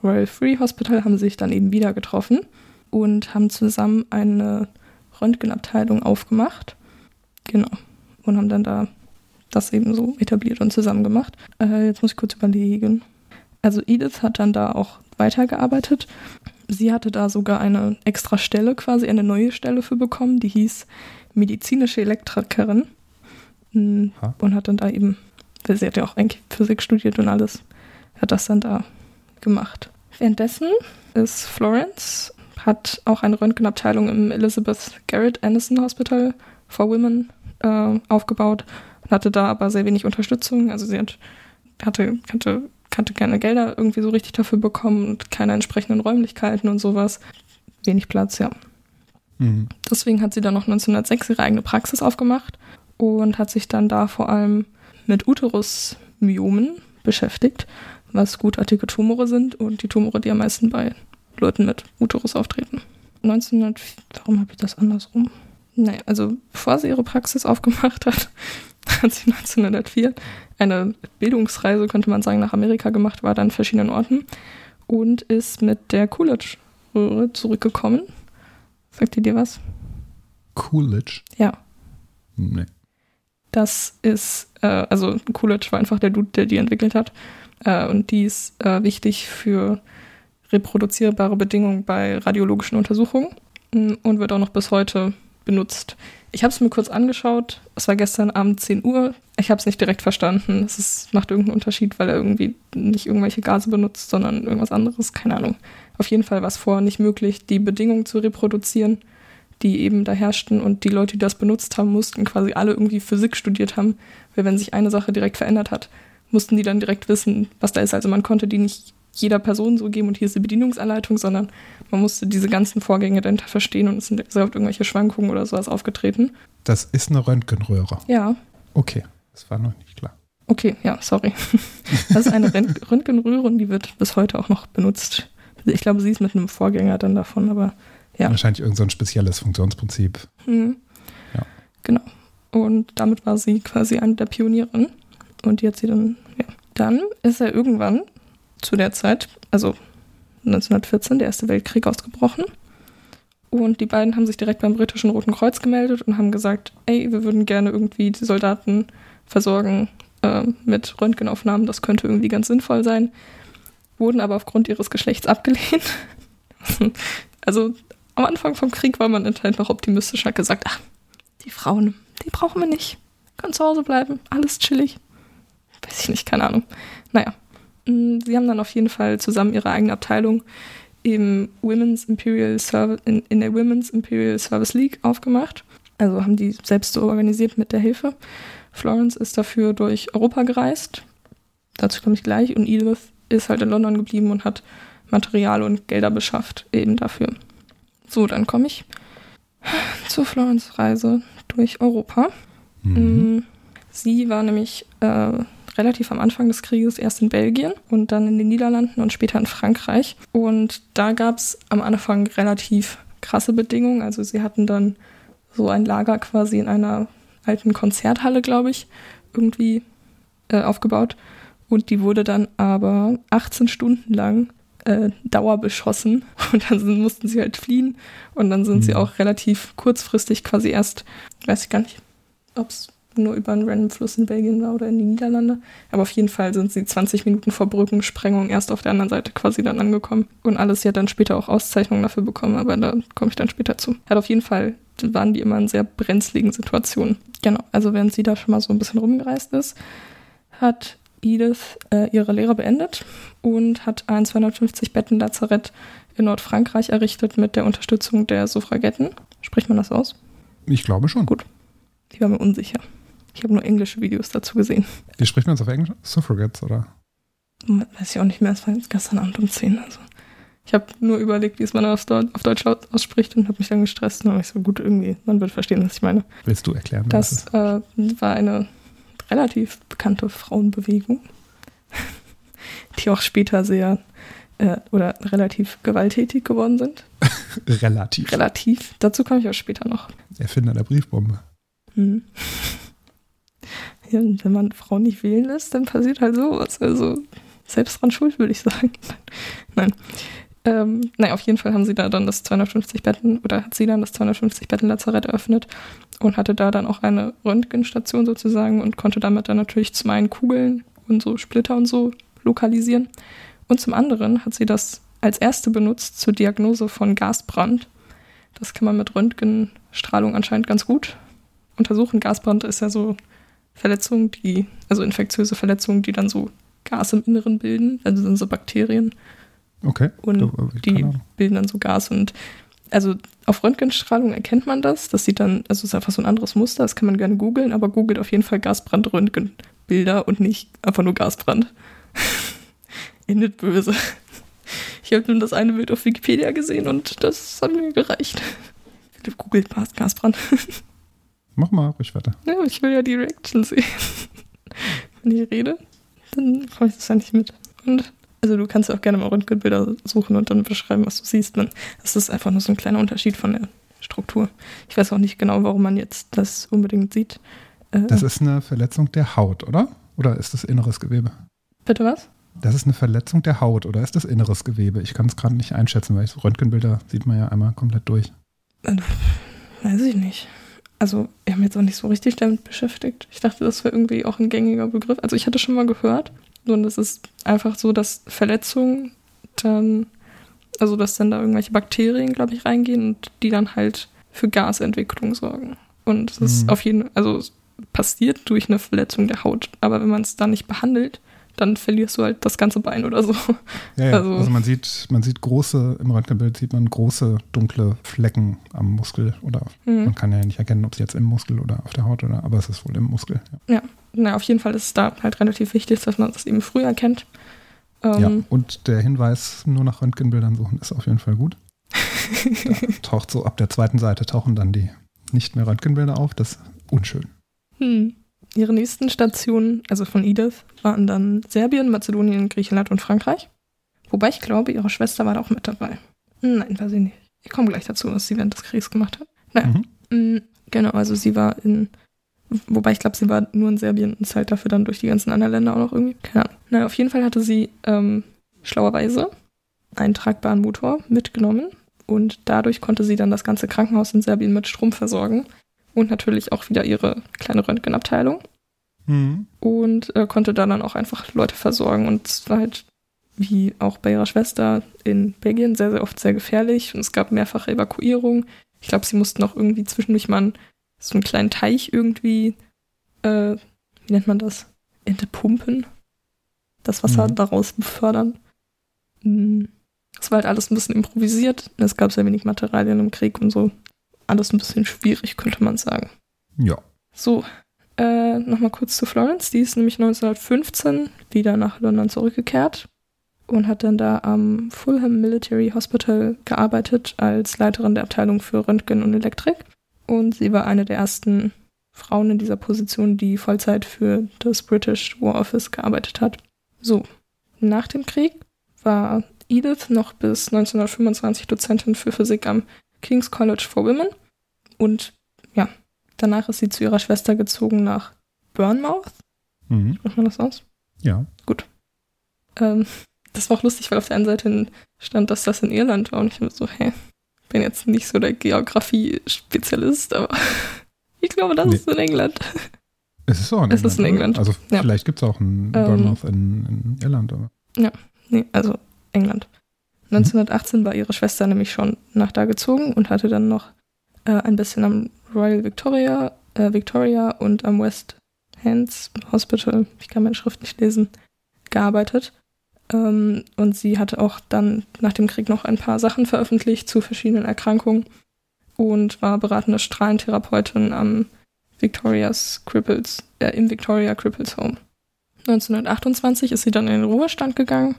Royal Free Hospital haben sie sich dann eben wieder getroffen und haben zusammen eine Röntgenabteilung aufgemacht. Genau. Und haben dann da das eben so etabliert und zusammen gemacht. Äh, jetzt muss ich kurz überlegen. Also Edith hat dann da auch weitergearbeitet. Sie hatte da sogar eine extra Stelle, quasi eine neue Stelle für bekommen, die hieß medizinische Elektrikerin. Ha. Und hat dann da eben, weil sie hat ja auch eigentlich Physik studiert und alles, hat das dann da gemacht. Währenddessen ist Florence, hat auch eine Röntgenabteilung im Elizabeth Garrett Anderson Hospital for Women äh, aufgebaut und hatte da aber sehr wenig Unterstützung. Also sie hat, hatte, hatte, hatte keine Gelder irgendwie so richtig dafür bekommen und keine entsprechenden Räumlichkeiten und sowas. Wenig Platz, ja. Mhm. Deswegen hat sie dann noch 1906 ihre eigene Praxis aufgemacht und hat sich dann da vor allem mit Uterusmyomen beschäftigt, was gutartige Tumore sind und die Tumore, die am meisten bei Leuten mit Uterus auftreten. 1900, warum habe ich das andersrum? Naja, also bevor sie ihre Praxis aufgemacht hat, (laughs) hat sie 1904 eine Bildungsreise, könnte man sagen, nach Amerika gemacht, war dann an verschiedenen Orten und ist mit der Coolidge-Röhre zurückgekommen. Sagt ihr dir was? Coolidge? Ja. Nee. Das ist, äh, also Coolidge war einfach der Dude, der die entwickelt hat. Äh, und die ist äh, wichtig für reproduzierbare Bedingungen bei radiologischen Untersuchungen mm, und wird auch noch bis heute benutzt. Ich habe es mir kurz angeschaut. Es war gestern Abend 10 Uhr. Ich habe es nicht direkt verstanden. Es ist, macht irgendeinen Unterschied, weil er irgendwie nicht irgendwelche Gase benutzt, sondern irgendwas anderes. Keine Ahnung. Auf jeden Fall war es vorher nicht möglich, die Bedingungen zu reproduzieren, die eben da herrschten. Und die Leute, die das benutzt haben, mussten quasi alle irgendwie Physik studiert haben. Weil wenn sich eine Sache direkt verändert hat, mussten die dann direkt wissen, was da ist. Also man konnte die nicht jeder Person so geben und hier ist die Bedienungsanleitung, sondern man musste diese ganzen Vorgänge dahinter verstehen und es sind oft irgendwelche Schwankungen oder sowas aufgetreten. Das ist eine Röntgenröhre. Ja, Okay, das war noch nicht klar. okay, ja, sorry. (laughs) Das ist eine Rönt- Röntgenröhre und die wird bis heute auch noch benutzt. Ich glaube, sie ist mit einem Vorgänger dann davon, aber Ja. Wahrscheinlich irgend so ein spezielles Funktionsprinzip. Mhm. Ja. Genau. Und damit war sie quasi eine der Pionierinnen. Und die hat sie dann, ja. Dann ist er irgendwann zu der Zeit, also 1914, der Erste Weltkrieg ausgebrochen. Und die beiden haben sich direkt beim britischen Roten Kreuz gemeldet und haben gesagt, ey, wir würden gerne irgendwie die Soldaten versorgen äh, mit Röntgenaufnahmen, das könnte irgendwie ganz sinnvoll sein. Wurden aber aufgrund ihres Geschlechts abgelehnt. (laughs) also am Anfang vom Krieg war man anscheinend noch optimistisch, hat gesagt, ach, die Frauen, die brauchen wir nicht. Können zu Hause bleiben, alles chillig. Weiß ich nicht, keine Ahnung. Naja, sie haben dann auf jeden Fall zusammen ihre eigene Abteilung im Women's Imperial Service, in, in der Women's Imperial Service League aufgemacht. Also haben die selbst so organisiert mit der Hilfe. Florence ist dafür durch Europa gereist. Dazu komme ich gleich. Und Edith ist halt in London geblieben und hat Material und Gelder beschafft, eben dafür. So, dann komme ich zur Florence-Reise durch Europa. Mhm. Mm, Sie war nämlich äh, relativ am Anfang des Krieges erst in Belgien und dann in den Niederlanden und später in Frankreich. Und da gab es am Anfang relativ krasse Bedingungen. Also sie hatten dann so ein Lager quasi in einer alten Konzerthalle, glaube ich, irgendwie äh, aufgebaut. Und die wurde dann aber 18 Stunden lang äh, dauerbeschossen. (laughs) Und dann sind, mussten sie halt fliehen. Und dann sind sie Mhm. auch relativ kurzfristig quasi erst, weiß ich gar nicht, ob es nur über einen random Fluss in Belgien war oder in die Niederlande. Aber auf jeden Fall sind sie 20 Minuten vor Brückensprengung erst auf der anderen Seite quasi dann angekommen. Und alles, hat dann später auch Auszeichnungen dafür bekommen, aber da komme ich dann später zu. Hat auf jeden Fall, waren die immer in sehr brenzligen Situationen. Genau, also während sie da schon mal so ein bisschen rumgereist ist, hat Edith äh, ihre Lehre beendet und hat ein 250 Betten Lazarett in Nordfrankreich errichtet mit der Unterstützung der Suffragetten. Spricht man das aus? Ich glaube schon. Gut. Ich war mir unsicher. Ich habe nur englische Videos dazu gesehen. Wie spricht man es auf Englisch? Suffragettes, oder? Weiß ich auch nicht mehr, es war jetzt gestern Abend um 10. Also. Ich habe nur überlegt, wie es man auf, Deu- auf Deutsch aus- ausspricht und habe mich dann gestresst. Und dann war ich so gut, irgendwie, man wird verstehen, was ich meine. Willst du erklären? was Das äh, war eine relativ bekannte Frauenbewegung, (laughs) die auch später sehr äh, oder relativ gewalttätig geworden sind. (laughs) Relativ. Relativ. Dazu komme ich auch später noch. Erfinder der Briefbombe. Hm. Ja, wenn man Frauen nicht wählen lässt, dann passiert halt sowas. Also selbst dran schuld, würde ich sagen. (laughs) Nein. Ähm, naja, auf jeden Fall haben sie da dann das 250 Betten oder hat sie dann das 250 Betten Lazarett eröffnet und hatte da dann auch eine Röntgenstation sozusagen und konnte damit dann natürlich zum einen Kugeln und so Splitter und so lokalisieren und zum anderen hat sie das als erste benutzt zur Diagnose von Gasbrand. Das kann man mit Röntgenstrahlung anscheinend ganz gut untersuchen. Gasbrand ist ja so Verletzungen, die, also infektiöse Verletzungen, die dann so Gas im Inneren bilden, also sind so Bakterien Okay. und Du- äh, die Ahnung. bilden dann so Gas und also auf Röntgenstrahlung erkennt man das. Das sieht dann, also ist einfach so ein anderes Muster, das kann man gerne googeln, aber googelt auf jeden Fall Gasbrand-Röntgenbilder und nicht einfach nur Gasbrand. (laughs) Endet böse. Ich habe nun das eine Bild auf Wikipedia gesehen und das hat mir gereicht. Philipp googelt Gas- Gasbrand. (laughs) Mach mal ruhig weiter. Ja, ich will ja die Reaction sehen. Wenn ich rede, dann komme ich das ja nicht mit. Und also du kannst ja auch gerne mal Röntgenbilder suchen und dann beschreiben, was du siehst. Man, das ist einfach nur so ein kleiner Unterschied von der Struktur. Ich weiß auch nicht genau, warum man jetzt das unbedingt sieht. Äh, Das ist eine Verletzung der Haut, oder? Oder ist das inneres Gewebe? bitte was? Das ist eine Verletzung der Haut oder ist das inneres Gewebe? Ich kann es gerade nicht einschätzen, weil Röntgenbilder sieht man ja einmal komplett durch. Weiß ich nicht. Also, ich habe mich jetzt auch nicht so richtig damit beschäftigt. Ich dachte, das wäre irgendwie auch ein gängiger Begriff. Also, ich hatte schon mal gehört. Und es ist einfach so, dass Verletzungen dann, also, dass dann da irgendwelche Bakterien, glaube ich, reingehen und die dann halt für Gasentwicklung sorgen. Und es ist Mhm. auf jeden also, es passiert durch eine Verletzung der Haut. Aber wenn man es dann nicht behandelt, dann verlierst du halt das ganze Bein oder so. Ja, ja. Also- Also, man sieht, man sieht große, im Röntgenbild sieht man große dunkle Flecken am Muskel oder Mhm. man kann ja nicht erkennen, ob es jetzt im Muskel oder auf der Haut oder, aber es ist wohl im Muskel. Ja. Na, auf jeden Fall ist es da halt relativ wichtig, dass man das eben früh erkennt. Ähm, ja. Und der Hinweis, nur nach Röntgenbildern suchen, ist auf jeden Fall gut. Da (laughs) taucht so ab der zweiten Seite tauchen dann die nicht mehr Röntgenbilder auf. Das ist unschön. Hm. Ihre nächsten Stationen, also von Edith, waren dann Serbien, Mazedonien, Griechenland und Frankreich. Wobei ich glaube, ihre Schwester war da auch mit dabei. Nein, weiß ich nicht. Ich komme gleich dazu, was sie während des Kriegs gemacht hat. Naja, Mhm. mm, genau, also sie war in, wobei ich glaube, sie war nur in Serbien und halt dafür dann durch die ganzen anderen Länder auch noch irgendwie. Keine Ahnung. Naja, auf jeden Fall hatte sie ähm, schlauerweise einen tragbaren Motor mitgenommen und dadurch konnte sie dann das ganze Krankenhaus in Serbien mit Strom versorgen und natürlich auch wieder ihre kleine Röntgenabteilung Mhm. und äh, konnte da dann auch einfach Leute versorgen. Und es war halt, wie auch bei ihrer Schwester in Belgien, sehr, sehr oft sehr gefährlich. Und es gab mehrfache Evakuierungen. Ich glaube, sie mussten auch irgendwie zwischendurch mal so einen kleinen Teich irgendwie, äh, wie nennt man das? Entpumpen. Das Wasser Mhm. daraus befördern. Mm. Es war halt alles ein bisschen improvisiert. Es gab sehr wenig Materialien im Krieg und so. Alles ein bisschen schwierig, könnte man sagen. Ja. So, äh, nochmal kurz zu Florence. Die ist nämlich 1915 wieder nach London zurückgekehrt und hat dann da am Fulham Military Hospital gearbeitet als Leiterin der Abteilung für Röntgen und Elektrik. Und sie war eine der ersten Frauen in dieser Position, die Vollzeit für das British War Office gearbeitet hat. So, nach dem Krieg war Edith noch bis 1925 Dozentin für Physik am King's College for Women. Und ja, Danach ist sie zu ihrer Schwester gezogen nach Bournemouth. Mhm. Spricht man das aus? Ja. Ähm, das war auch lustig, weil auf der einen Seite stand, dass das in Irland war. Und ich war so, hä, bin jetzt nicht so der Geografie-Spezialist, aber (laughs) ich glaube, das Nee. ist in England. Es ist auch in Es ist in? England. Also Ja. vielleicht gibt es auch einen Ähm. Bournemouth in, in Irland. Aber. Nee, also England. 1918 war ihre Schwester nämlich schon nach da gezogen und hatte dann noch äh, ein bisschen am Royal Victoria, äh, Victoria und am West Hands Hospital, ich kann meine Schrift nicht lesen, gearbeitet. Ähm, und sie hatte auch dann nach dem Krieg noch ein paar Sachen veröffentlicht zu verschiedenen Erkrankungen und war beratende Strahlentherapeutin am Victoria's Cripples, äh, im Victoria Cripples Home. 1928 ist sie dann in den Ruhestand gegangen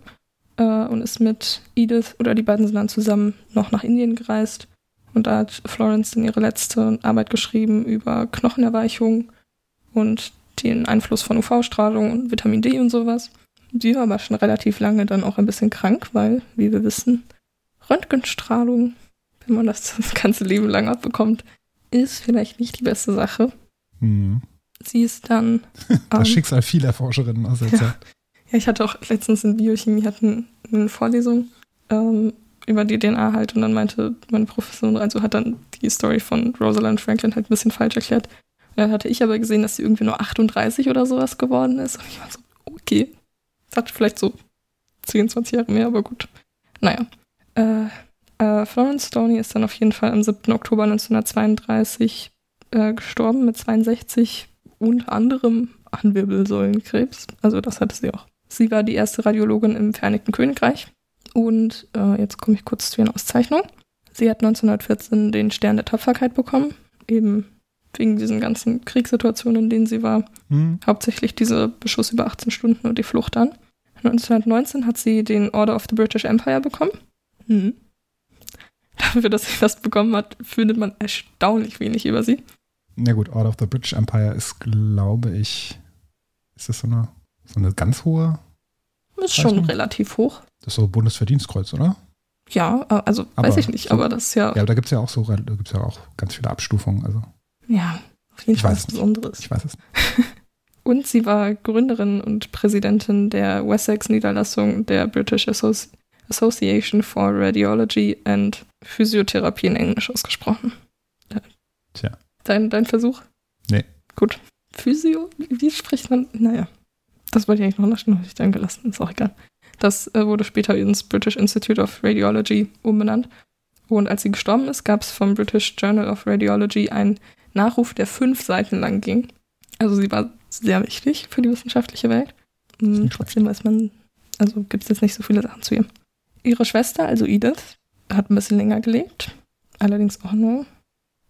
äh, und ist mit Edith oder die beiden sind dann zusammen noch nach Indien gereist. Und da hat Florence dann ihre letzte Arbeit geschrieben über Knochenerweichung und den Einfluss von UV-Strahlung und Vitamin D und sowas. Sie war aber schon relativ lange dann auch ein bisschen krank, weil, wie wir wissen, Röntgenstrahlung, wenn man das das ganze Leben lang abbekommt, ist vielleicht nicht die beste Sache. Hm. Sie ist dann. (laughs) Das ähm, Schicksal vieler Forscherinnen aus der Zeit. Ja, ich hatte auch letztens in Biochemie hatten eine Vorlesung ähm, über die DNA halt und dann meinte meine Professorin, also hat dann die Story von Rosalind Franklin halt ein bisschen falsch erklärt. Und dann hatte ich aber gesehen, dass sie irgendwie nur 38 oder sowas geworden ist. Und ich war so, okay. Das hat vielleicht so 10, 20 Jahre mehr, aber gut. Naja. Äh, äh, Florence Stoney ist dann auf jeden Fall am 7. Oktober 1932 äh, gestorben mit 62, unter anderem an Wirbelsäulenkrebs. Also das hatte sie auch. Sie war die erste Radiologin im Vereinigten Königreich. Und äh, jetzt komme ich kurz zu ihren Auszeichnungen. Sie hat 1914 den Stern der Tapferkeit bekommen, eben wegen diesen ganzen Kriegssituationen, in denen sie war. Hm. Hauptsächlich diese Beschuss über 18 Stunden und die Flucht dann. 1919 hat sie den Order of the British Empire bekommen. Hm. Dafür, dass sie das bekommen hat, findet man erstaunlich wenig über sie. Na gut, Order of the British Empire ist, glaube ich, ist das so eine, so eine ganz hohe, Ist schon Zeichnung? relativ hoch. das ist so Bundesverdienstkreuz, oder? Ja, äh, also Aber weiß ich nicht, so- aber das ist ja, Ja, aber da gibt es ja auch so, da gibt's ja auch ganz viele Abstufungen. Also ja, auf jeden Ich Fall was nicht. Besonderes. ich weiß es. (laughs) Und sie war Gründerin und Präsidentin der Wessex-Niederlassung der British Associ Association for Radiology and Physiotherapie in Englisch ausgesprochen. Ja. Tja. Dein, dein Versuch? Nee. Gut. Physio? Wie spricht man? Naja. Das wollte ich eigentlich noch nachschauen, habe ich dann gelassen. Ist auch egal. Das äh, wurde später ins British Institute of Radiology umbenannt. Und als sie gestorben ist, gab es vom British Journal of Radiology einen Nachruf, der fünf Seiten lang ging. Also sie war sehr wichtig für die wissenschaftliche Welt. Nicht Trotzdem weiß man, also gibt es jetzt nicht so viele Sachen zu ihr. Ihre Schwester, also Edith, hat ein bisschen länger gelebt. Allerdings auch nur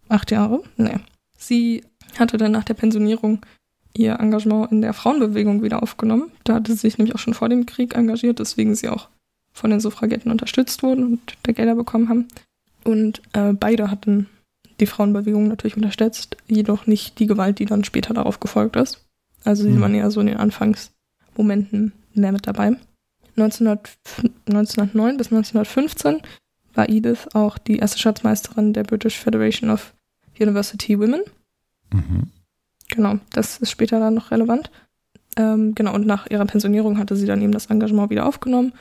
acht Jahre. Nee. Sie hatte dann nach der Pensionierung ihr Engagement in der Frauenbewegung wieder aufgenommen. Da hatte sie sich nämlich auch schon vor dem Krieg engagiert, deswegen sie auch von den Suffragetten unterstützt wurden und da Gelder bekommen haben. Und äh, beide hatten die Frauenbewegung natürlich unterstützt, jedoch nicht die Gewalt, die dann später darauf gefolgt ist. Also sie Mhm. waren eher so in den Anfangsmomenten mehr mit dabei. 1900, 1909 bis 1915 war Edith auch die erste Schatzmeisterin der British Federation of University Women. Mhm. Genau, das ist später dann noch relevant. Ähm, genau, und nach ihrer Pensionierung hatte sie dann eben das Engagement wieder aufgenommen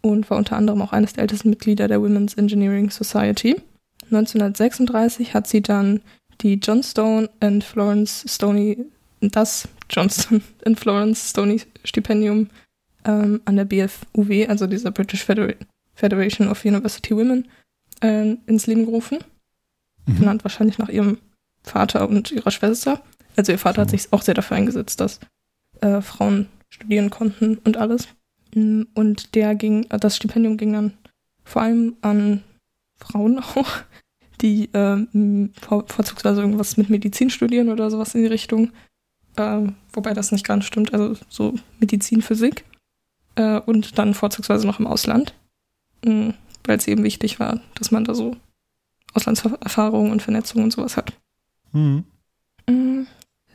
und war unter anderem auch eines der ältesten Mitglieder der Women's Engineering Society. 1936 hat sie dann die Johnstone and Florence Stoney, das Johnston (laughs) and Florence Stoney Stipendium ähm, an der BFUW, also dieser British Federa Federation of University Women, äh, ins Leben gerufen. Mhm. Benannt wahrscheinlich nach ihrem Vater und ihrer Schwester. Also ihr Vater hat sich auch sehr dafür eingesetzt, dass äh, Frauen studieren konnten und alles. Mm, Und der ging, äh, das Stipendium ging dann vor allem an Frauen (laughs) auch, die ähm, vor, vorzugsweise irgendwas mit Medizin studieren oder sowas in die Richtung. Ähm, wobei das nicht ganz stimmt, also so Medizin, Physik. Äh, und dann vorzugsweise noch im Ausland. Mm, Weil es eben wichtig war, dass man da so Auslandserfahrungen und Vernetzung und sowas hat. Mhm.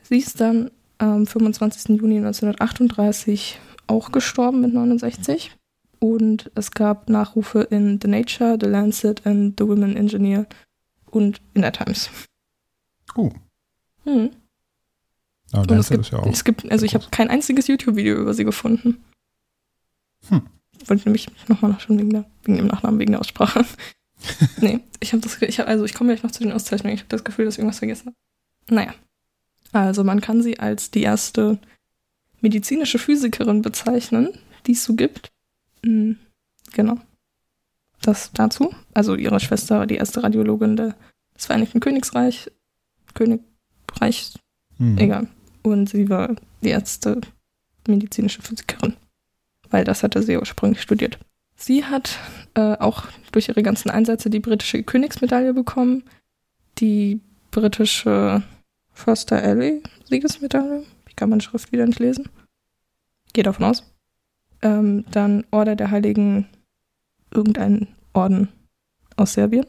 Sie ist dann am 25. Juni 1938 auch gestorben mit 69. Und es gab Nachrufe in The Nature, The Lancet and The Women Engineer und in der Times. Oh, Hm. ja, Und es gibt, ja auch. es gibt, also ich habe kein einziges YouTube-Video über sie gefunden. Hm. Ich wollte nämlich nochmal nachschauen wegen, der, wegen dem Nachnamen, wegen der Aussprache. (laughs) nee, ich habe das, ich hab, also ich komme gleich noch zu den Auszeichnungen. Ich habe das Gefühl, dass ich irgendwas vergessen habe. Naja. Also man kann sie als die erste medizinische Physikerin bezeichnen, die es so gibt. Hm, genau. Das dazu. Also ihre Schwester war die erste Radiologin des Vereinigten Königsreich, Königreichs Mhm. Egal. Und sie war die erste medizinische Physikerin, weil das hatte sie ursprünglich studiert. Sie hat äh, auch durch ihre ganzen Einsätze die britische Königsmedaille bekommen, die britische Foster Alley Siegesmedaille. Ich kann meine Schrift wieder nicht lesen. Gehe davon aus. Ähm, dann Order der Heiligen, irgendein Orden aus Serbien.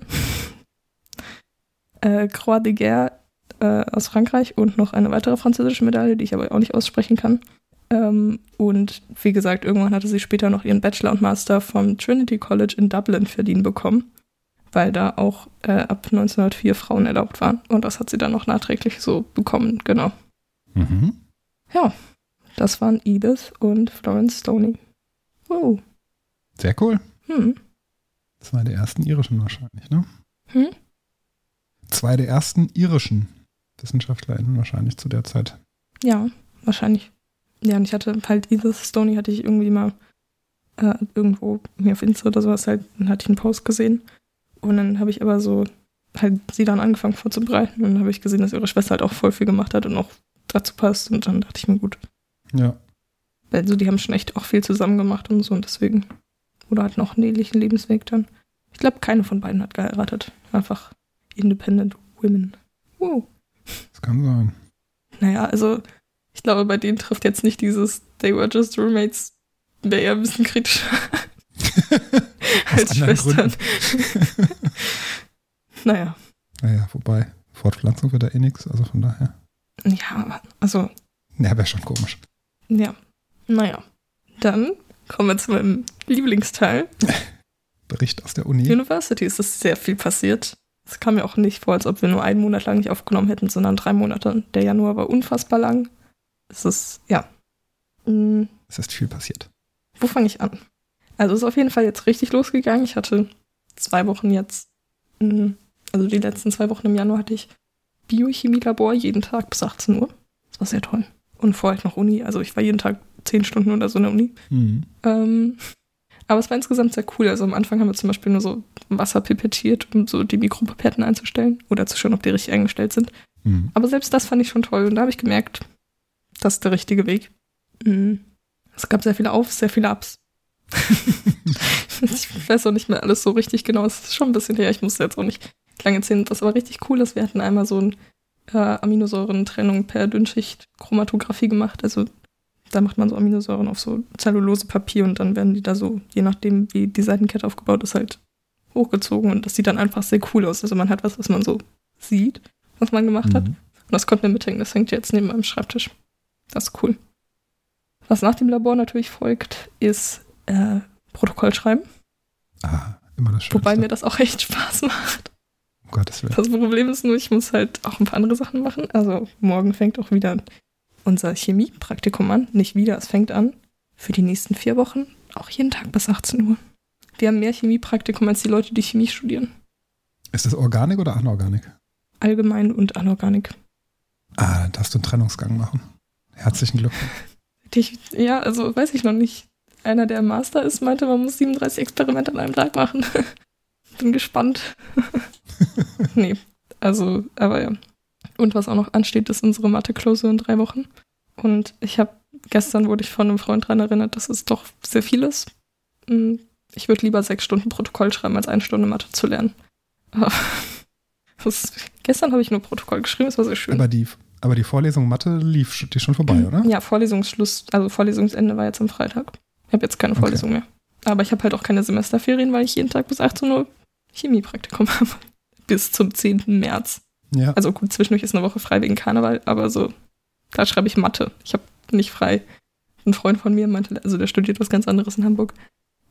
(laughs) äh, Croix de Guerre äh, aus Frankreich und noch eine weitere französische Medaille, die ich aber auch nicht aussprechen kann. Ähm, und wie gesagt, irgendwann hatte sie später noch ihren Bachelor und Master vom Trinity College in Dublin verdienen bekommen, weil da auch äh, ab 1904 Frauen erlaubt waren. Und das hat sie dann noch nachträglich so bekommen, genau. Mhm. Ja, das waren Edith und Florence Stoney. Wow. Sehr cool. Hm. Zwei der ersten irischen wahrscheinlich, ne? Hm? Zwei der ersten irischen WissenschaftlerInnen wahrscheinlich zu der Zeit. Ja, wahrscheinlich. Ja, und ich hatte halt Edith Stoney hatte ich irgendwie mal äh, irgendwo mir auf Insta oder sowas halt, dann hatte ich einen Post gesehen. Und dann habe ich aber so halt sie dann angefangen vorzubereiten und dann habe ich gesehen, dass ihre Schwester halt auch voll viel gemacht hat und auch dazu passt. Und dann dachte ich mir, gut. Ja. Also die haben schon echt auch viel zusammen gemacht und so und deswegen. Oder hatten auch einen ähnlichen Lebensweg dann. Ich glaube, keine von beiden hat geheiratet. Einfach Independent Women. Wow. Das kann sein. Naja, also ich glaube, bei denen trifft jetzt nicht dieses They were just roommates. Wäre eher ein bisschen kritischer (laughs) als anderen Schwestern. (laughs) naja. Naja, wobei, Fortpflanzung wird da eh nix, also von daher. Ja, also, Ja, wäre schon komisch. ja. Naja. Dann kommen wir zu meinem Lieblingsteil. (laughs) Bericht aus der Uni. University ist es sehr viel passiert. Es kam mir auch nicht vor, als ob wir nur einen Monat lang nicht aufgenommen hätten, sondern drei Monate. Der Januar war unfassbar lang. Es ist, ja. Hm, Es ist viel passiert. wo fange ich an? Also es ist auf jeden Fall jetzt richtig losgegangen. Ich hatte zwei Wochen jetzt, hm, also die letzten zwei Wochen im Januar hatte ich Biochemielabor jeden Tag bis 18 Uhr. Das war sehr toll. Und vorher noch Uni. Also ich war jeden Tag zehn Stunden oder so in der Uni. Mhm. Ähm, aber es war insgesamt sehr cool. Also am Anfang haben wir zum Beispiel nur so Wasser pipettiert, um so die Mikropipetten einzustellen oder zu schauen, ob die richtig eingestellt sind. Mhm. Aber selbst das fand ich schon toll und da habe ich gemerkt, das ist der richtige Weg. Mhm. Es gab sehr viele Aufs, sehr viele Ups. (laughs) ich weiß auch nicht mehr alles so richtig genau. Es ist schon ein bisschen her. Ich musste jetzt auch nicht lange erzählen. Was aber richtig cool ist, wir hatten einmal so ein äh, Aminosäurentrennung per Dünnschicht-Chromatographie gemacht. Also da macht man so Aminosäuren auf so Zellulosepapier und dann werden die da so, je nachdem wie die Seitenkette aufgebaut ist, halt hochgezogen und das sieht dann einfach sehr cool aus. Also man hat was, was man so sieht, was man gemacht hat. Mhm. Und das konnte mir mithängen. Das hängt jetzt neben meinem Schreibtisch. Das ist cool. Was nach dem Labor natürlich folgt, ist äh, Protokoll schreiben. Ah, immer das Schönste. Wobei mir das auch echt Spaß macht. um Gottes Willen. Das Problem ist nur, ich muss halt auch ein paar andere Sachen machen. Also morgen fängt auch wieder unser Chemiepraktikum an. Nicht wieder, es fängt an. Für die nächsten vier Wochen. Auch jeden Tag bis 18 Uhr. Wir haben mehr Chemiepraktikum als die Leute, die Chemie studieren. Ist das Organik oder Anorganik? Allgemein und Anorganik. Ah, dann darfst du einen Trennungsgang machen. Herzlichen Glückwunsch. (laughs) Ja, also weiß ich noch nicht. Einer, der Master ist, meinte, man muss 37 Experimente an einem Tag machen. (laughs) Bin gespannt. (laughs) nee, also, aber ja. Und was auch noch ansteht, ist unsere Mathe-Klausur in drei Wochen. Und ich habe, gestern wurde ich von einem Freund daran erinnert, dass es doch sehr viel ist. Hm, Ich würde lieber sechs Stunden Protokoll schreiben, als eine Stunde Mathe zu lernen. (laughs) Das, gestern habe ich nur Protokoll geschrieben, es war sehr schön. Aber die, aber die Vorlesung Mathe lief die schon vorbei, oder? Ja, Vorlesungsschluss, also Vorlesungsende war jetzt am Freitag. Ich habe jetzt keine Okay. Vorlesung mehr. Aber ich habe halt auch keine Semesterferien, weil ich jeden Tag bis 18 Uhr Chemiepraktikum (laughs) habe. Bis zum 10. März. Ja. Also gut, zwischendurch ist eine Woche frei wegen Karneval, aber so, da schreibe ich Mathe. Ich habe nicht frei. Ein Freund von mir meinte, also der studiert was ganz anderes in Hamburg.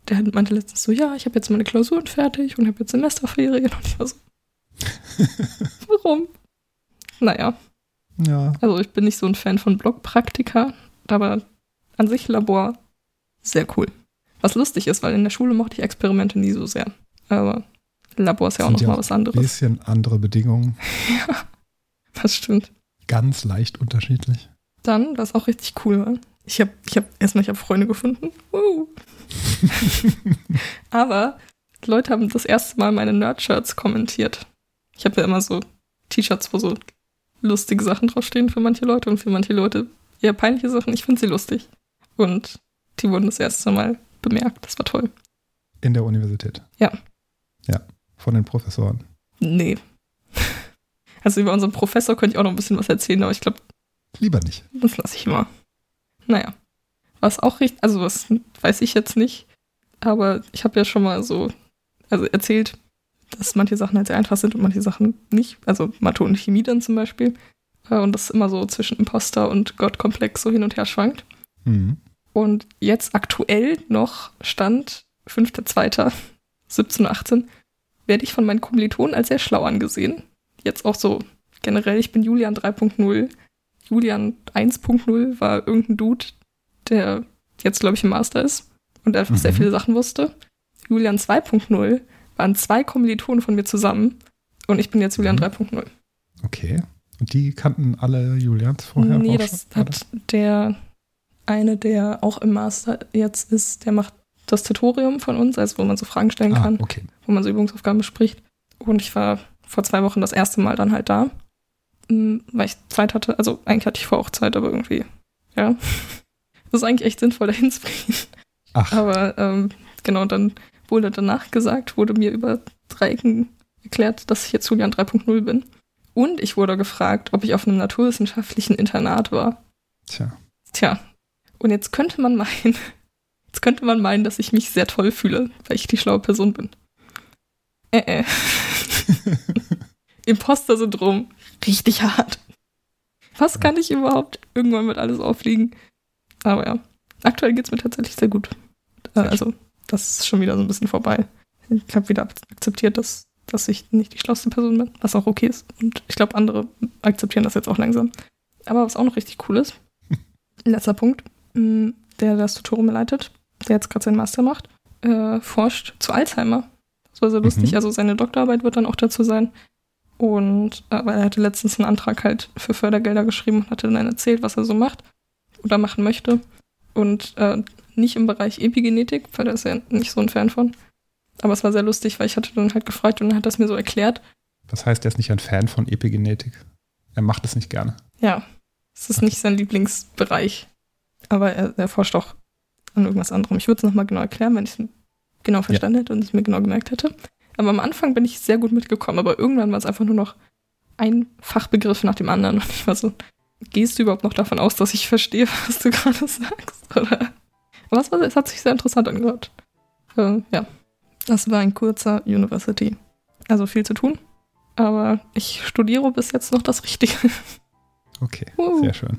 Der meinte letztens so, ja, ich habe jetzt meine Klausuren fertig und habe jetzt Semesterferien. Und ich war so, (laughs) warum? Naja, ja. also ich bin nicht so ein Fan von Blockpraktika, aber an sich Labor sehr cool. Was lustig ist, weil in der Schule mochte ich Experimente nie so sehr. Aber Labor ist ja auch Sind noch ja mal auch was Ein anderes. bisschen andere Bedingungen. (laughs) Das stimmt. Ganz leicht unterschiedlich. Dann, was auch richtig cool war, ich habe ich hab, erstmal, ich habe Freunde gefunden. Woo. (laughs) Aber Leute haben das erste Mal meine Nerd-Shirts kommentiert. Ich habe ja immer so T-Shirts, wo so lustige Sachen draufstehen für manche Leute und für manche Leute eher peinliche Sachen. Ich finde sie lustig. Und die wurden das erste Mal bemerkt. Das war toll. In der Universität. Ja. Ja. Von den Professoren. Nee. Also über unseren Professor könnte ich auch noch ein bisschen was erzählen, aber ich glaube, Lieber nicht. das lasse ich mal. Naja. Was auch richtig, also was weiß ich jetzt nicht, aber ich habe ja schon mal so, also erzählt, dass manche Sachen halt sehr einfach sind und manche Sachen nicht. Also Mathe und Chemie dann zum Beispiel. Äh, Und das immer so zwischen Imposter und Gottkomplex so hin und her schwankt. Mhm. Und jetzt aktuell noch Stand 5.2.17.18 werde ich von meinen Kommilitonen als sehr schlau angesehen. Jetzt auch so generell, ich bin Julian 3.0. Julian 1.0 war irgendein Dude, der jetzt, glaube ich, im Master ist und einfach sehr Mhm. viele Sachen wusste. Julian 2.0 waren zwei Kommilitonen von mir zusammen und ich bin jetzt Julian Mhm. 3.0. Okay. Und die kannten alle Julians vorher? nee, das schon, hat der eine, der auch im Master jetzt ist, der macht das Tutorium von uns, also wo man so Fragen stellen oder? kann, Ah, okay. wo man so Übungsaufgaben bespricht. Und ich war vor zwei Wochen das erste Mal dann halt da, m, weil ich Zeit hatte. Also eigentlich hatte ich vor auch Zeit, aber irgendwie, ja. (laughs) Das ist eigentlich echt sinnvoll, (laughs) dahin zu gehen. Ach, Aber ähm, genau, dann wurde danach gesagt, wurde mir über Dreiecken erklärt, dass ich jetzt Julian 3.0 bin. Und ich wurde gefragt, ob ich auf einem naturwissenschaftlichen Internat war. tja. Tja, und jetzt könnte man meinen, (laughs) jetzt könnte man meinen, dass ich mich sehr toll fühle, weil ich die schlaue Person bin. Äh, äh. (laughs) Imposter-Syndrom, richtig hart. Was kann ich überhaupt? Irgendwann wird alles auffliegen. Aber ja, aktuell geht's mir tatsächlich sehr gut. Äh, Sehr also, das ist schon wieder so ein bisschen vorbei. Ich habe wieder ak- akzeptiert, dass, dass ich nicht die schlauste Person bin, was auch okay ist. Und ich glaube, andere akzeptieren das jetzt auch langsam. Aber was auch noch richtig cool ist, (laughs) letzter Punkt, der das Tutorium leitet, der jetzt gerade seinen Master macht, äh, forscht zu Alzheimer. Das war sehr lustig. Mhm. Also seine Doktorarbeit wird dann auch dazu sein. Und äh, weil er hatte letztens einen Antrag halt für Fördergelder geschrieben und hatte dann erzählt, was er so macht oder machen möchte. Und äh, nicht im Bereich Epigenetik, weil da ist er nicht so ein Fan von. Aber es war sehr lustig, weil ich hatte dann halt gefragt und dann hat es mir so erklärt. Das heißt, er ist nicht ein Fan von Epigenetik. Er macht es nicht gerne. Ja, es ist Okay. nicht sein Lieblingsbereich. Aber er, er forscht auch an irgendwas anderem. Ich würde es nochmal genau erklären, wenn ich es genau verstanden hätte und es mir genau gemerkt hätte. Aber am Anfang bin ich sehr gut mitgekommen, aber irgendwann war es einfach nur noch ein Fachbegriff nach dem anderen. (laughs) Und ich war so, gehst du überhaupt noch davon aus, dass ich verstehe, (laughs) was du gerade sagst? Oder? Aber es, war, es hat sich sehr interessant angehört. Äh, ja, das war ein kurzer University. Also viel zu tun. Aber ich studiere bis jetzt noch das Richtige. Okay, Uh. sehr schön.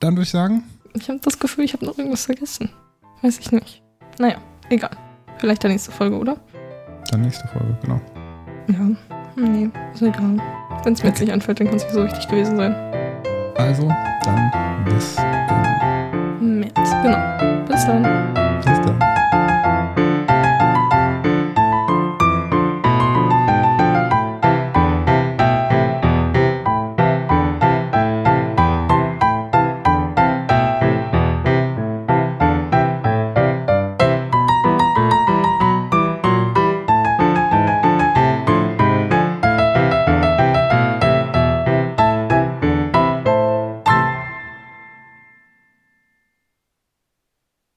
Dann würde ich sagen, Ich habe das Gefühl, ich habe noch irgendwas vergessen. Weiß ich nicht. Naja, egal. Vielleicht der nächste Folge, oder? dann nächste Folge, genau. Ja. Nee, ist egal. Wenn es mir jetzt nicht anfällt, dann kann es nicht so richtig gewesen sein. Also, dann bis im März, genau. Bis dann.